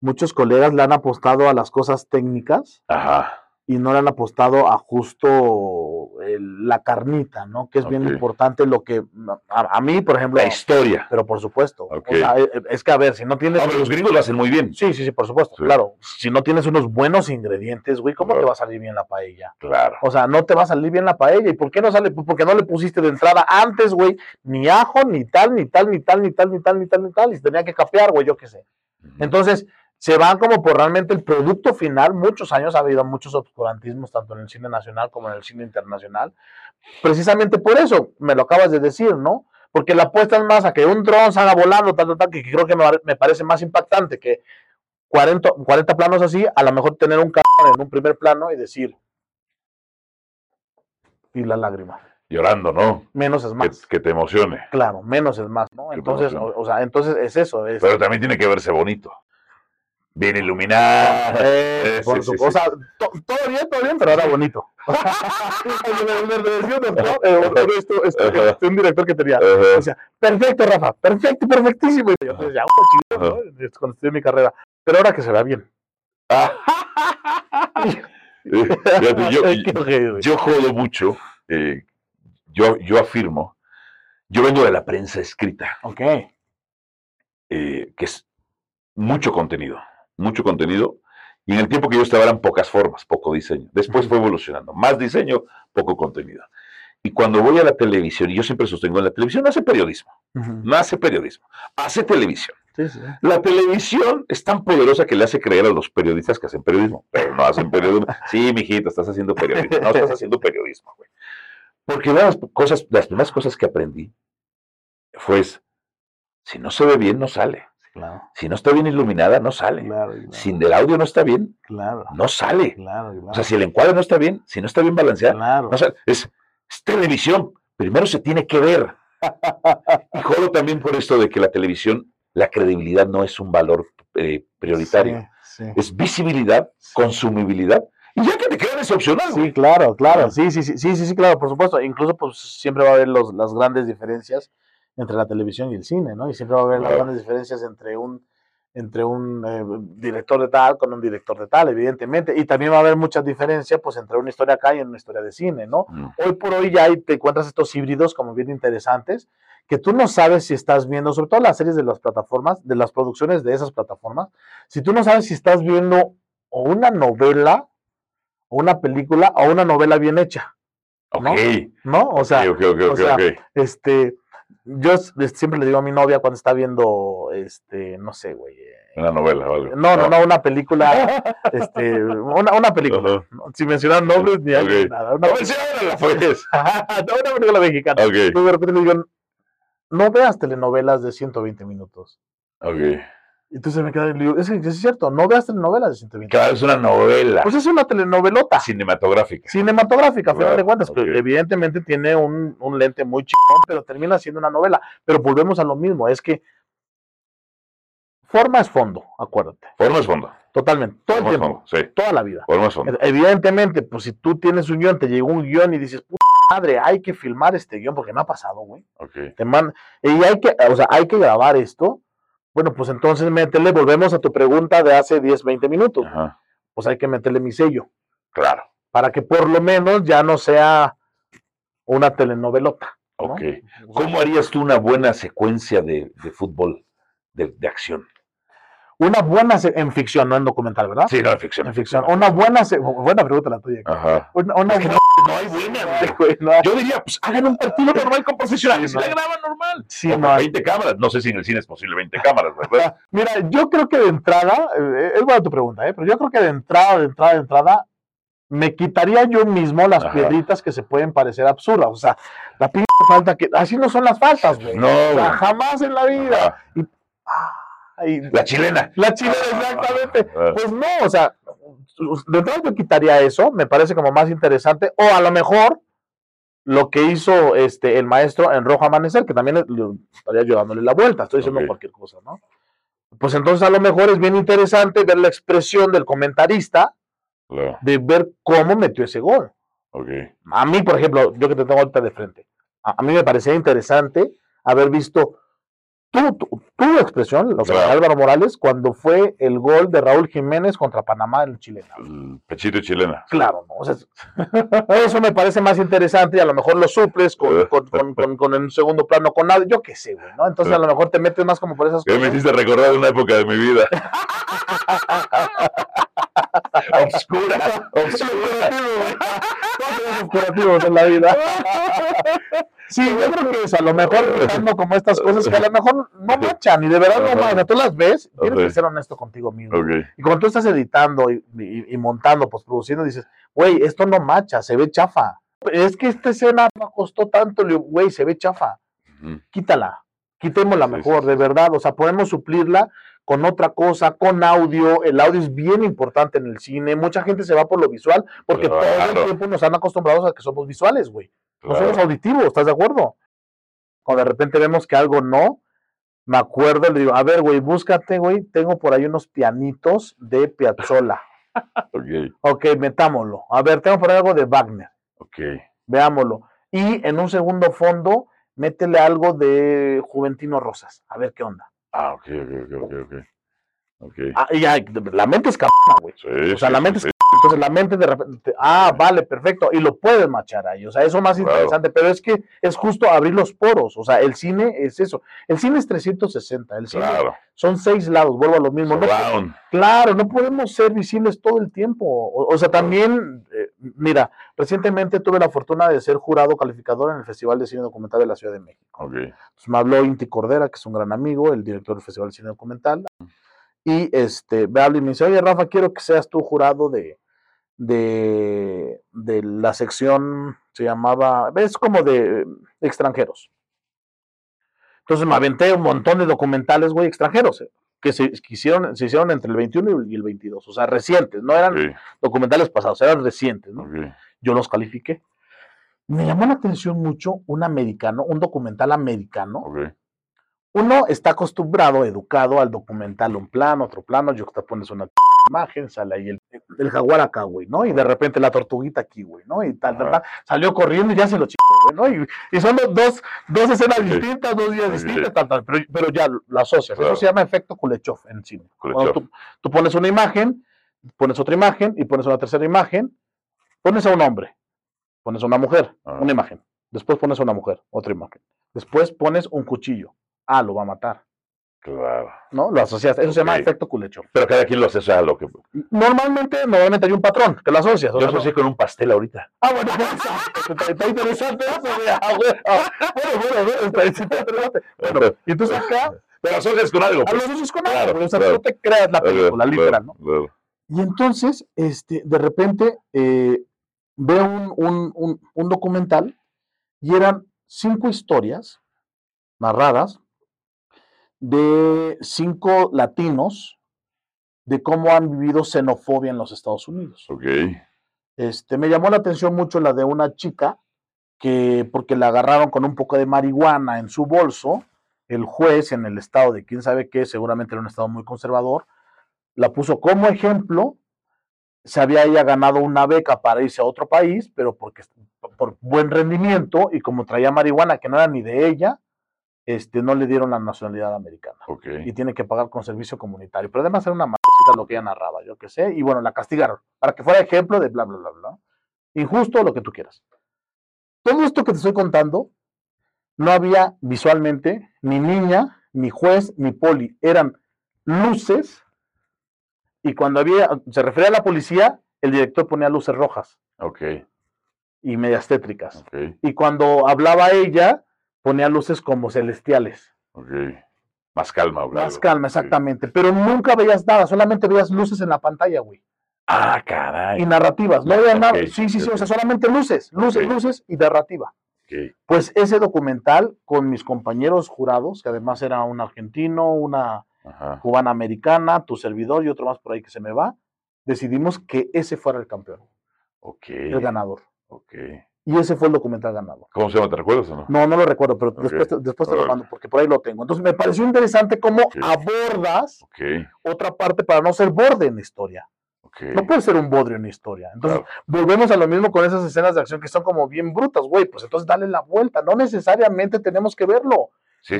muchos colegas le han apostado a las cosas técnicas. Ajá y no le han apostado a justo la carnita, ¿no? Que es bien importante lo que a, mí, por ejemplo. La historia. Pero por supuesto. O sea, e, e, es que a ver, si no tienes. Los gringos lo hacen muy bien. Sí, sí, sí, por supuesto. Claro. Si no tienes unos buenos ingredientes, güey, ¿cómo te va a salir bien la paella? Claro. O sea, no te va a salir bien la paella. ¿Y por qué no sale? Pues porque no le pusiste de entrada antes, güey, ni ajo, ni tal, ni tal, ni tal, ni tal, ni tal, ni tal, ni tal. Y se tenía que capear, güey, yo qué sé. Entonces, se van como por realmente el producto final. Muchos años ha habido muchos obscurantismos, tanto en el cine nacional como en el cine internacional. Precisamente por eso, me lo acabas de decir, ¿no? Porque la apuesta es más a que un dron salga volando, tal, tal, tal, que creo que me, parece más impactante que 40, 40 planos así, a lo mejor tener un cabrón en un primer plano y decir. Y la lágrima. Llorando, ¿no? Menos es más. Que, te emocione. Claro, menos es más, ¿no? Entonces, o, sea, entonces es eso. Pero también tiene que verse bonito bien iluminado. Eh, por su cosa, todo bien, todo bien, pero ahora bonito. un director que tenía, decía, perfecto, Rafa, perfecto, perfectísimo. Y yo decía, oh, chido, cuando estudié mi carrera, pero ahora que se vea bien. <laughs> yo, <laughs> yo, jodo mucho, eh, yo, yo afirmo, yo vengo de la prensa escrita. Ok. Eh, que es mucho contenido mucho contenido, y en el tiempo que yo estaba eran pocas formas, poco diseño. Después fue evolucionando, más diseño, poco contenido. Y cuando voy a la televisión, y yo siempre sostengo, en la televisión no hace periodismo, no hace periodismo, hace televisión. La televisión es tan poderosa que le hace creer a los periodistas que hacen periodismo, pero no hacen periodismo. <laughs> Sí, mijito, estás haciendo periodismo. No estás haciendo periodismo, güey. Porque las, cosas, las primeras cosas que aprendí fue, si no se ve bien, no sale. Si no está bien iluminada, no sale. Si el audio no está bien, no sale. O sea, si el encuadre no está bien, si no está bien balanceado, no sale. Es, televisión. Primero se tiene que ver. <laughs> y jodo también por esto de que la televisión, la credibilidad no es un valor eh, prioritario. Es visibilidad, consumibilidad. Y ya que te quedan es opcional. Sí, claro, claro. Sí, sí, sí, sí, sí, claro, por supuesto. Incluso pues siempre va a haber los, las grandes diferencias entre la televisión y el cine, ¿no? Y siempre va a haber las grandes diferencias entre un, entre un eh, director de tal con un director de tal, evidentemente. Y también va a haber muchas diferencias, pues, entre una historia acá y una historia de cine, ¿no? Mm. Hoy por hoy ya te encuentras estos híbridos como bien interesantes, que tú no sabes si estás viendo, sobre todo las series de las plataformas, de las producciones de esas plataformas, si tú no sabes si estás viendo o una novela, o una película, o una novela bien hecha. ¿no? ¿No? O sea, o sea este yo siempre le digo a mi novia cuando está viendo, este, no sé, güey. Eh, una novela o algo. No, no, no, una película, <laughs> este, una, una película. Sin mencionar nombres ni nada. Una, pues. <laughs> no, una película mexicana. Okay. de repente le digo, no veas telenovelas de 120 minutos. Ok. Entonces me queda, digo, es, es cierto, no veas telenovelas de 120 Claro, es una novela. Pues es una telenovelota. Cinematográfica. Cinematográfica, a final de cuentas, que evidentemente tiene un, un lente muy chingón, pero termina siendo una novela. Pero volvemos a lo mismo, es que forma es fondo, acuérdate. Forma es fondo. Totalmente, todo el tiempo, sí. toda la vida. Forma es fondo. Evidentemente, pues si tú tienes un guion, te llegó un guion y dices, puta madre, hay que filmar este guion, porque me ha pasado, güey. Okay. Te man... Y hay que, o sea, hay que grabar esto bueno, pues entonces métele, volvemos a tu pregunta de hace 10, 20 minutos. Pues hay que meterle mi sello. Claro. Para que por lo menos ya no sea una telenovelota. Ok. ¿Cómo harías tú una buena secuencia de, fútbol, de, de acción? Una buena en ficción, no en documental, ¿verdad? Sí, no en ficción. En ficción. Una buena buena pregunta la tuya. Ajá. Una, no, hay buena. Yo diría, pues hagan un partido normal con profesionales sí, la graban normal. Sí, no 20 cámaras. No sé si en el cine es posible 20 cámaras, ¿verdad? <laughs> Mira, yo creo que de entrada, eh, es buena tu pregunta, ¿eh? pero yo creo que de entrada, de entrada, de entrada, me quitaría yo mismo las piedritas que se pueden parecer absurdas. O sea, la p falta que. Así no son las faltas, güey. No. O sea, jamás en la vida. Y, ah, la chilena. La chilena, exactamente. Ah. Pues no, o sea, de entrada yo quitaría eso, me parece como más interesante, o a lo mejor lo que hizo este, el maestro en Rojo Amanecer, que también estaría llevándole la vuelta, estoy diciendo cualquier cosa, ¿no? Pues entonces a lo mejor es bien interesante ver la expresión del comentarista de ver cómo metió ese gol. A mí, por ejemplo, yo que te tengo ahorita de frente, a, mí me parecía interesante haber visto tu, tu, expresión, lo que Álvaro Morales, cuando fue el gol de Raúl Jiménez contra Panamá en chilena. El pechito chilena. Claro, ¿no? <laughs> eso me parece más interesante y a lo mejor lo suples con, con, con, con el segundo plano con nada, yo qué sé, güey, ¿no? Entonces a lo mejor te metes más como por esas cosas. me hiciste recordar una época de mi vida. <laughs> obscura, obscura. Todos en la vida. <laughs> Sí, yo creo que es a lo mejor pensando como estas cosas que a lo mejor no machan y de verdad no machan. Tú las ves, tienes que ser honesto contigo mismo. Y cuando tú estás editando y, y, montando, pues produciendo, dices, güey, esto no macha, se ve chafa. Es que esta escena no costó tanto, güey, se ve chafa. Quítala, quitémosla mejor, de verdad. O sea, podemos suplirla con otra cosa, con audio. El audio es bien importante en el cine. Mucha gente se va por lo visual porque todo el tiempo nos han acostumbrado a que somos visuales, güey. No somos auditivos, ¿estás de acuerdo? Cuando de repente vemos que algo no, me acuerdo, le digo, a ver, güey, búscate, güey, tengo por ahí unos pianitos de Piazzolla. <laughs> ok. Ok, metámoslo. A ver, tengo por ahí algo de Wagner. Ok. Veámoslo. Y en un segundo fondo, métele algo de Juventino Rosas. A ver qué onda. Ah, ok, ok, ok, ok. okay. Ah, y ya, la mente es cabrona, güey. Sí, o sea, la mente es entonces la mente de repente, ah, vale, perfecto, y lo puedes machar ahí, o sea, eso más interesante, pero es que es justo abrir los poros, o sea, el cine es eso, el cine es 360, el cine son seis lados, vuelvo a lo mismo, claro, no podemos ser visibles todo el tiempo, o, sea, también, eh, mira, recientemente tuve la fortuna de ser jurado calificador en el Festival de Cine Documental de la Ciudad de México. Okay. me habló Inti Cordera, que es un gran amigo, el director del Festival de Cine Documental, y este, me habla y me dice, oye, Rafa, quiero que seas tú jurado de de, de la sección, se llamaba, es como de extranjeros. Entonces me aventé un montón de documentales, güey, extranjeros, eh, que se, hicieron, se hicieron entre el 21 y el 22, o sea, recientes, no eran documentales pasados, eran recientes, ¿no? Yo los califiqué. Me llamó la atención mucho un americano, un documental americano. Uno está acostumbrado, educado al documental un plano, otro plano, yo te pones una imagen, sale ahí el, el, jaguar acá, güey, ¿no? Y de repente la tortuguita aquí, güey, ¿no? Y tal, tal, tal, salió corriendo y ya se lo chingó, güey, ¿no? Y, y, son dos, dos escenas distintas, dos días distintas, tal, tal, pero, pero ya lo asocias. Eso se llama efecto Kulechov en cine. Tú, tú pones una imagen, pones otra imagen y pones una tercera imagen, pones a un hombre, pones a una mujer, ah. una imagen. Después pones a una mujer, otra imagen. Después pones un cuchillo. Ah, lo va a matar. Claro. ¿No? Lo asocias. Eso se llama efecto culecho. Pero cada quien lo asocia a lo que. Normalmente, normalmente hay un patrón que lo asocias. Yo asocié con un pastel ahorita. Ah, bueno, <laughs> está, está interesante eso, ah, bueno, bueno, bueno, está interesante. Bueno, y entonces acá. Pero asocias con algo. Pues. Lo asocias con algo. o sea, no te creas la película, literal, ¿no? Y entonces, este, de repente, eh, veo un, un, un, un documental y eran cinco historias narradas de cinco latinos de cómo han vivido xenofobia en los Estados Unidos. Ok. Este, me llamó la atención mucho la de una chica que, porque la agarraron con un poco de marihuana en su bolso, el juez en el estado de quién sabe qué, seguramente era un estado muy conservador, la puso como ejemplo. Se había ella ganado una beca para irse a otro país, pero porque por buen rendimiento y como traía marihuana que no era ni de ella, este, no le dieron la nacionalidad americana. Y tiene que pagar con servicio comunitario. Pero además era una maceta lo que ella narraba, yo qué sé. Y bueno, la castigaron para que fuera ejemplo de bla, bla, bla, bla. Injusto, lo que tú quieras. Todo esto que te estoy contando, no había visualmente ni niña, ni juez, ni poli. Eran luces. Y cuando había, se refería a la policía, el director ponía luces rojas. Ok. Y medias tétricas. Y cuando hablaba ella, ponía luces como celestiales. Ok. Más calma, güey. Más calma, exactamente. Pero nunca veías nada, solamente veías luces en la pantalla, güey. Ah, caray. Y narrativas, no había nada. Sí, sí, sí, o sea, solamente luces, luces, luces y narrativa. Pues ese documental con mis compañeros jurados, que además era un argentino, una cubana americana, tu servidor y otro más por ahí que se me va, decidimos que ese fuera el campeón. Ok. El ganador. Ok. Y ese fue el documental ganado. ¿Cómo se llama? ¿Te recuerdas o no? No, no lo recuerdo, pero después, después te lo mando porque por ahí lo tengo. Entonces me pareció interesante cómo abordas otra parte para no ser borde en la historia. No puede ser un bodrio en la historia. Entonces, volvemos a lo mismo con esas escenas de acción que son como bien brutas, güey. Pues entonces dale la vuelta. No necesariamente tenemos que verlo.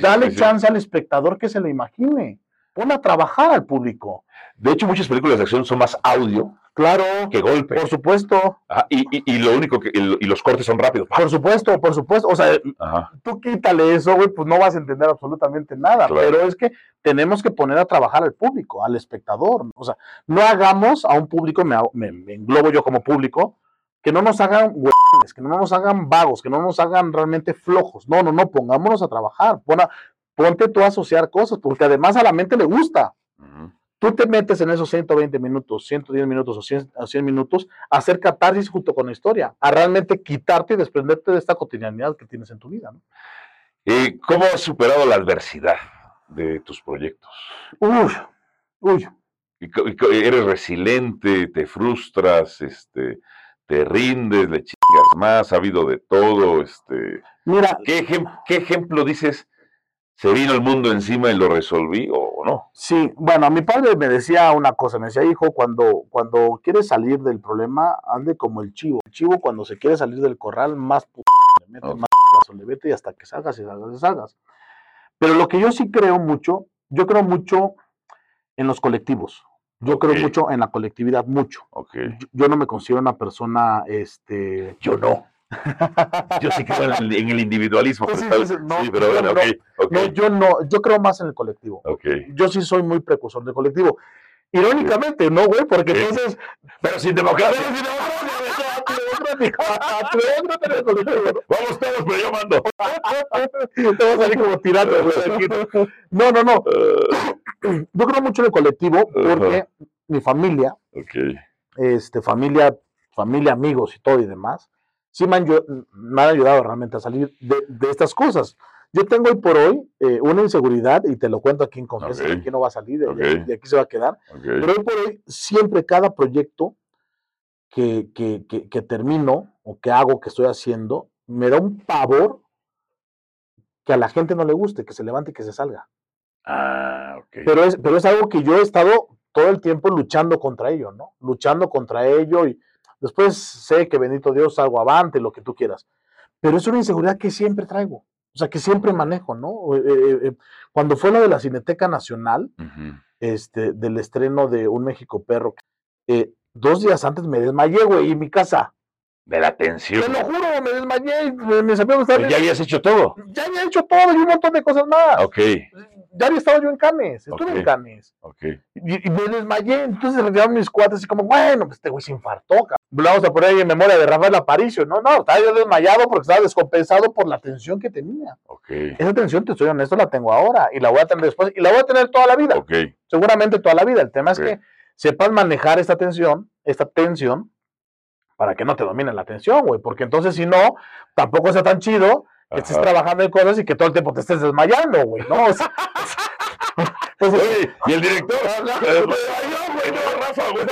dale chance al espectador que se lo imagine. Pon a trabajar al público. De hecho, muchas películas de acción son más audio Claro. Que golpe. Por supuesto. y, lo único que. y los cortes son rápidos. Por supuesto, por supuesto. O sea, tú quítale eso, güey, pues no vas a entender absolutamente nada. Pero es que tenemos que poner a trabajar al público, al espectador. O sea, no hagamos a un público, me, me, englobo yo como público, que no nos hagan güeyes, que no nos hagan vagos, que no nos hagan realmente flojos. No, no, no, pongámonos a trabajar. ponte tú a asociar cosas, porque además a la mente le gusta tú te metes en esos 120 minutos, 110 minutos o 100, minutos a hacer catarsis junto con la historia, a realmente quitarte y desprenderte de esta cotidianidad que tienes en tu vida. ¿no? ¿Y cómo has superado la adversidad de tus proyectos? Uy, uy. eres resiliente, te frustras, este, te rindes, le chingas más, ha habido de todo, este. Mira, ¿qué, qué ejemplo dices? ¿Se vino el mundo encima y lo resolví o no? Sí, bueno, mi padre me decía una cosa, me decía, hijo, cuando, cuando quieres salir del problema, ande como el chivo. El chivo cuando se quiere salir del corral, más p le mete, más le vete y hasta que salgas y salgas y salgas. Pero lo que yo sí creo mucho, yo creo mucho en los colectivos. Yo creo mucho en la colectividad, mucho. Okay. Yo, yo, no me considero una persona, este... Yo no. Yo sí creo en el, individualismo. sí, pero bueno, no, yo no, yo creo más en el colectivo. Yo sí soy muy precursor del colectivo. Irónicamente, no, güey, porque entonces. Pero sin democracia. <laughs> Vamos todos, pero yo mando. <laughs> Te vas a salir como tirando. No, no, no. Yo creo mucho en el colectivo porque mi familia, este, familia, familia, amigos y todo y demás, sí me han, ayudado realmente a salir de, estas cosas. Yo tengo hoy por hoy eh, una inseguridad, y te lo cuento aquí en confianza, que aquí no va a salir, de, aquí se va a quedar. Pero hoy por hoy, siempre cada proyecto que, que, termino o que hago, que estoy haciendo, me da un pavor que a la gente no le guste, que se levante y que se salga. Ah, ok. Pero es, pero es algo que yo he estado todo el tiempo luchando contra ello, ¿no? Luchando contra ello y Después sé que bendito Dios salgo avante, lo que tú quieras. Pero es una inseguridad que siempre traigo, o sea, que siempre manejo, ¿no? Eh, eh, eh, cuando fue lo de la Cineteca Nacional, este, del estreno de Un México Perro, dos días antes me desmayé, güey, en mi casa. De la tensión. Te lo juro, me desmayé, me, sabía ¿Ya habías hecho todo? Ya había hecho todo y un montón de cosas más. Ok ya había estado yo en Canes, estuve en Canes. Okay. Y, me desmayé, entonces retiraron mis cuates y como, bueno, pues este güey se infartó, Vamos a poner ahí en memoria de Rafael Aparicio. No, no, estaba yo desmayado porque estaba descompensado por la tensión que tenía. Okay. Esa tensión, te estoy honesto, la tengo ahora y la voy a tener después y la voy a tener toda la vida. Okay. Seguramente toda la vida. El tema es que sepas manejar esta tensión, esta tensión, para que no te domine la tensión, güey, porque entonces si no, tampoco sea tan chido que estés trabajando en cosas y que todo el tiempo te estés desmayando, güey, ¿no? pues, y el director, <laughs> desmayó, güey, no, Rafa, güey,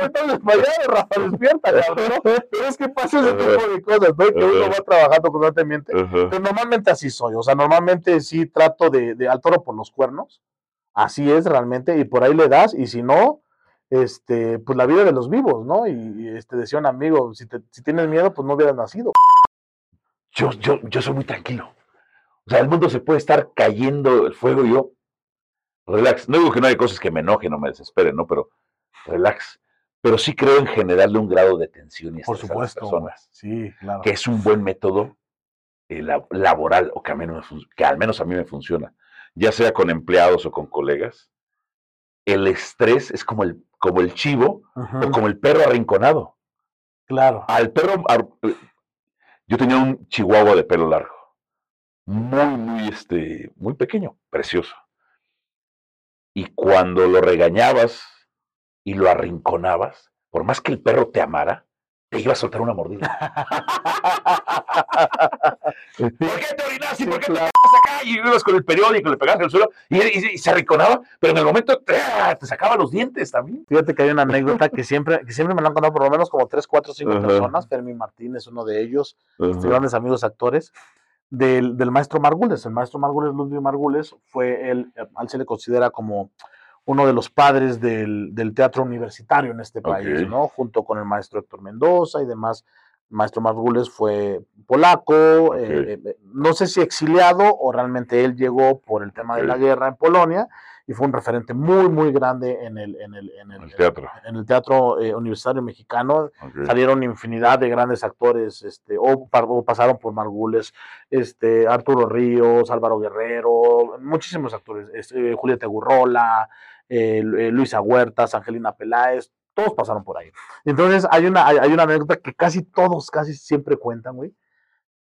estás desmayado, Rafa, despierta, ¿no? Pero es que pasa ese tipo de cosas, ¿no? Que uno va trabajando constantemente, pero normalmente así soy, o sea, normalmente sí trato de, de al toro por los cuernos, así es realmente, y por ahí le das, y si no, este, pues la vida de los vivos, ¿no? Y, este, decía un amigo, si, te, si tienes miedo, pues no hubieras nacido yo, yo, yo soy muy tranquilo. O sea, el mundo se puede estar cayendo el fuego y yo, relax. No digo que no hay cosas que me enojen o me desesperen, ¿no? Pero relax. Pero sí creo en general de un grado de tensión y Por supuesto, personas. Sí, claro. Que es un buen método eh, laboral, o que, que al menos a mí me funciona. Ya sea con empleados o con colegas. El estrés es como el, como el chivo o como el perro arrinconado. Claro. Al perro, yo tenía un chihuahua de pelo largo, muy, muy, este, muy pequeño, precioso. Y cuando lo regañabas y lo arrinconabas, por más que el perro te amara, te iba a soltar una mordida. <laughs> ¿Por qué te orinaste? ¿Por qué te acá? Y ibas con el periódico, le pegabas el suelo y, se arrinconaba, pero en el momento te, sacaba los dientes también. Fíjate que hay una anécdota que siempre, que siempre me lo han contado por lo menos como tres, cuatro, cinco personas. Fermín Martínez, uno de ellos, este, grandes amigos actores. Del, del, maestro Margules. El maestro Margules, Ludwig Margules, fue él, él se le considera como uno de los padres del, teatro universitario en este país, ¿no? Junto con el maestro Héctor Mendoza y demás. El maestro Margules fue polaco, eh, eh, no sé si exiliado o realmente él llegó por el tema de la guerra en Polonia y fue un referente muy, muy grande en el, en el, en el, teatro, en el teatro eh, universitario mexicano. Salieron infinidad de grandes actores, este, o, pasaron por Margules, este, Arturo Ríos, Álvaro Guerrero, muchísimos actores, este, Julieta Gurrola, eh, eh, Luisa Huertas, Angelina Peláez, todos pasaron por ahí. Entonces hay una, hay, una anécdota que casi todos, casi siempre cuentan, güey,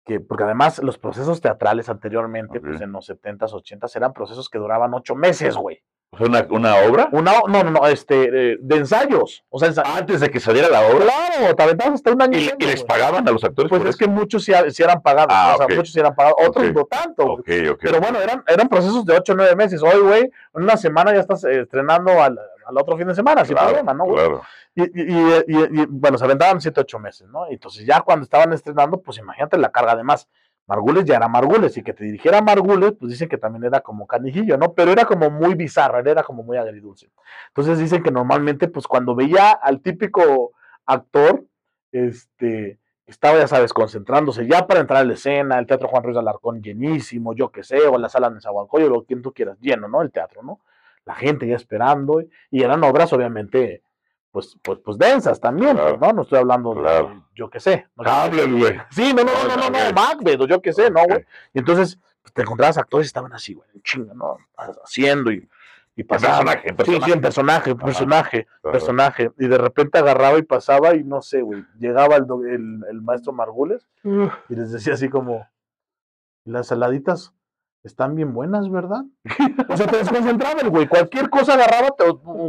que, porque además los procesos teatrales anteriormente, pues en los 70s, 80s, eran procesos que duraban ocho meses, güey. ¿Una, ¿Una obra? Una, no, no, no, este, de ensayos. O sea, antes de que saliera la obra. Claro, te aventabas hasta un año. ¿Y, y, les pagaban a los actores? Pues es que muchos sí, eran pagados. Ah, o sea, muchos sí eran pagados, otros no tanto. Pero bueno, eran, eran procesos de ocho o nueve meses. Hoy, güey, en una semana ya estás eh, estrenando al, al, otro fin de semana, sin problema, ¿no, güey? Claro. Y, y, y, bueno, se aventaban siete, ocho meses, ¿no? Entonces ya cuando estaban estrenando, pues imagínate la carga de más. Margules ya era Margules y que te dirigiera Margules, pues dicen que también era como canijillo, ¿no? Pero era como muy bizarra, era como muy agridulce. Entonces dicen que normalmente, pues cuando veía al típico actor, este, estaba, ya sabes, concentrándose ya para entrar a la escena, el Teatro Juan Ruiz Alarcón llenísimo, yo qué sé, o la sala de Zahualcoyo, lo que tú quieras, lleno, ¿no? El teatro, ¿no? La gente ya esperando, y eran obras obviamente pues, pues, pues densas también, ¿no? No estoy hablando de, yo qué sé. ¿no? güey. Sí, no, no, no, no, no, no, Macbeth, yo qué sé, ¿no, güey? Y entonces pues, te encontrabas actores y estaban así, güey, chinga, ¿no? Haciendo y, y pasaba. Personaje, personaje. Sí, sí, personaje, personaje, personaje. Y de repente agarraba y pasaba y no sé, güey, llegaba el, el, el maestro Margules y les decía así como, las saladitas están bien buenas, ¿verdad? <laughs> o sea, te desconcentraba el güey, cualquier cosa agarraba,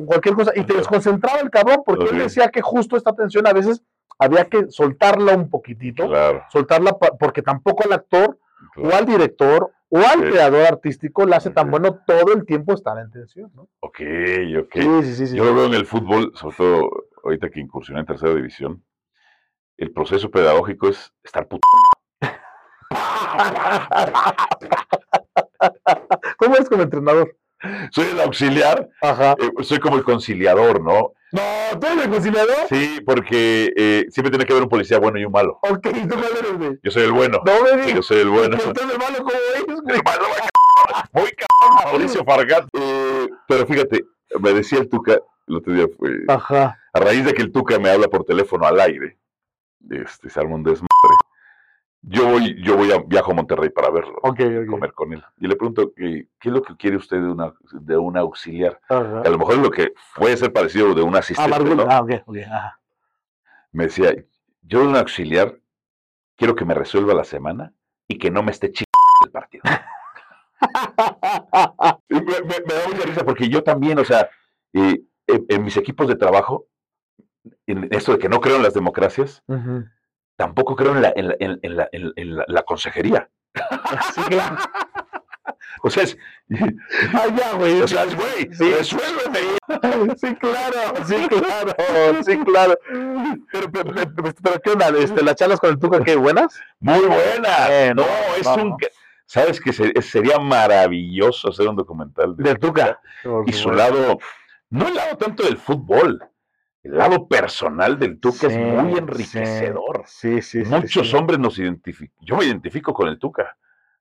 cualquier cosa, y te desconcentraba el cabrón, porque él decía que justo esta tensión a veces había que soltarla un poquitito, soltarla porque tampoco al actor, o al director, o al creador artístico le hace tan bueno todo el tiempo estar en tensión, ¿no? Ok, ok. Sí, sí, sí, Yo lo veo en el fútbol, sobre todo ahorita que incursioné en tercera división, el proceso pedagógico es estar puto. <laughs> ¿Cómo eres como entrenador? Soy el auxiliar, Ajá. Eh, soy como el conciliador, ¿no? No, ¿tú eres el conciliador? Sí, porque eh, siempre tiene que haber un policía bueno y un malo. Ok, ¿tú cuál eres, güey? Yo soy el bueno. No me digas. Yo soy el bueno. ¿Tú eres el malo como es, güey? <laughs> Muy cabrón, Mauricio Fargat. Eh, pero fíjate, me decía el Tuca, el otro día fue... Ajá. A raíz de que el Tuca me habla por teléfono al aire, este, se arma un desmadre yo voy, yo voy a viajo a Monterrey para verlo, comer con él. Y le pregunto, ¿qué, es lo que quiere usted de una, de un auxiliar? a lo mejor es lo que puede ser parecido de un ah, asistente. Ah, Me decía, yo de un auxiliar quiero que me resuelva la semana y que no me esté chingando el partido. <laughs> me, da mucha risa porque yo también, o sea, en, mis equipos de trabajo, en esto de que no creo en las democracias, tampoco creo en la, en la, en la, en la, consejería. Sí, claro. <laughs> O sea, es. Ay, ya, güey. O sea, es, güey, sí. resuélveme. Sí, claro, sí, claro, sí, claro. Pero, pero, pero, ¿qué onda? Este, ¿Las charlas con el Tuca qué buenas? Muy buenas. no, es un. Sabes que sería maravilloso hacer un documental de, Tuca. Y su lado, no el lado tanto del fútbol, el lado personal del Tuca es muy enriquecedor. Sí, sí, Muchos hombres nos identifican. Yo me identifico con el Tuca.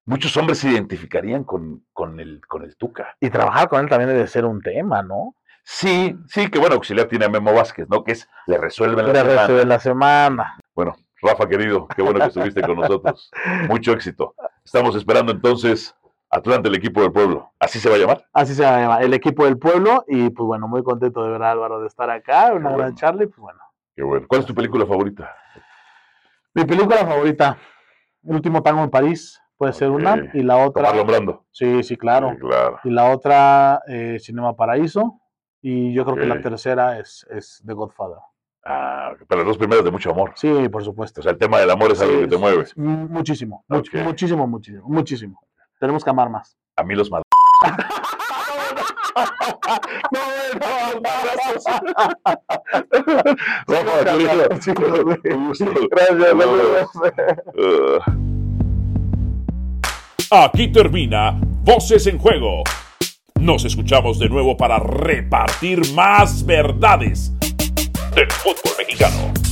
Muchos hombres se identificarían con, con, el, con el Tuca. Y trabajar con él también debe ser un tema, ¿no? Sí, sí, que bueno, auxiliar tiene a Memo Vázquez, ¿no? Que es, le resuelve la le semana. resuelve la semana. Bueno, Rafa querido, qué bueno que estuviste con nosotros. <laughs> Mucho éxito. Estamos esperando entonces Atlante, el equipo del pueblo. ¿Así se va a llamar? Así se va a llamar, el equipo del pueblo. Y pues bueno, muy contento de ver a Álvaro de estar acá, una gran charla y pues bueno. Qué bueno. ¿Cuál es tu película favorita? Mi película favorita, El último tango en París, puede ser una. Y la otra. Marlon Sí, sí, claro. claro. Y la otra, eh, Cinema Paraíso. Y yo creo que la tercera es, es The Godfather. Ah, pero las dos primeras de mucho amor. Sí, por supuesto. O sea, el tema del amor es algo que te mueve. Muchísimo, muchísimo, muchísimo, muchísimo. Tenemos que amar más. A mí los madres. no, Aquí termina Voces en Juego. Nos escuchamos de nuevo para repartir más verdades del fútbol mexicano.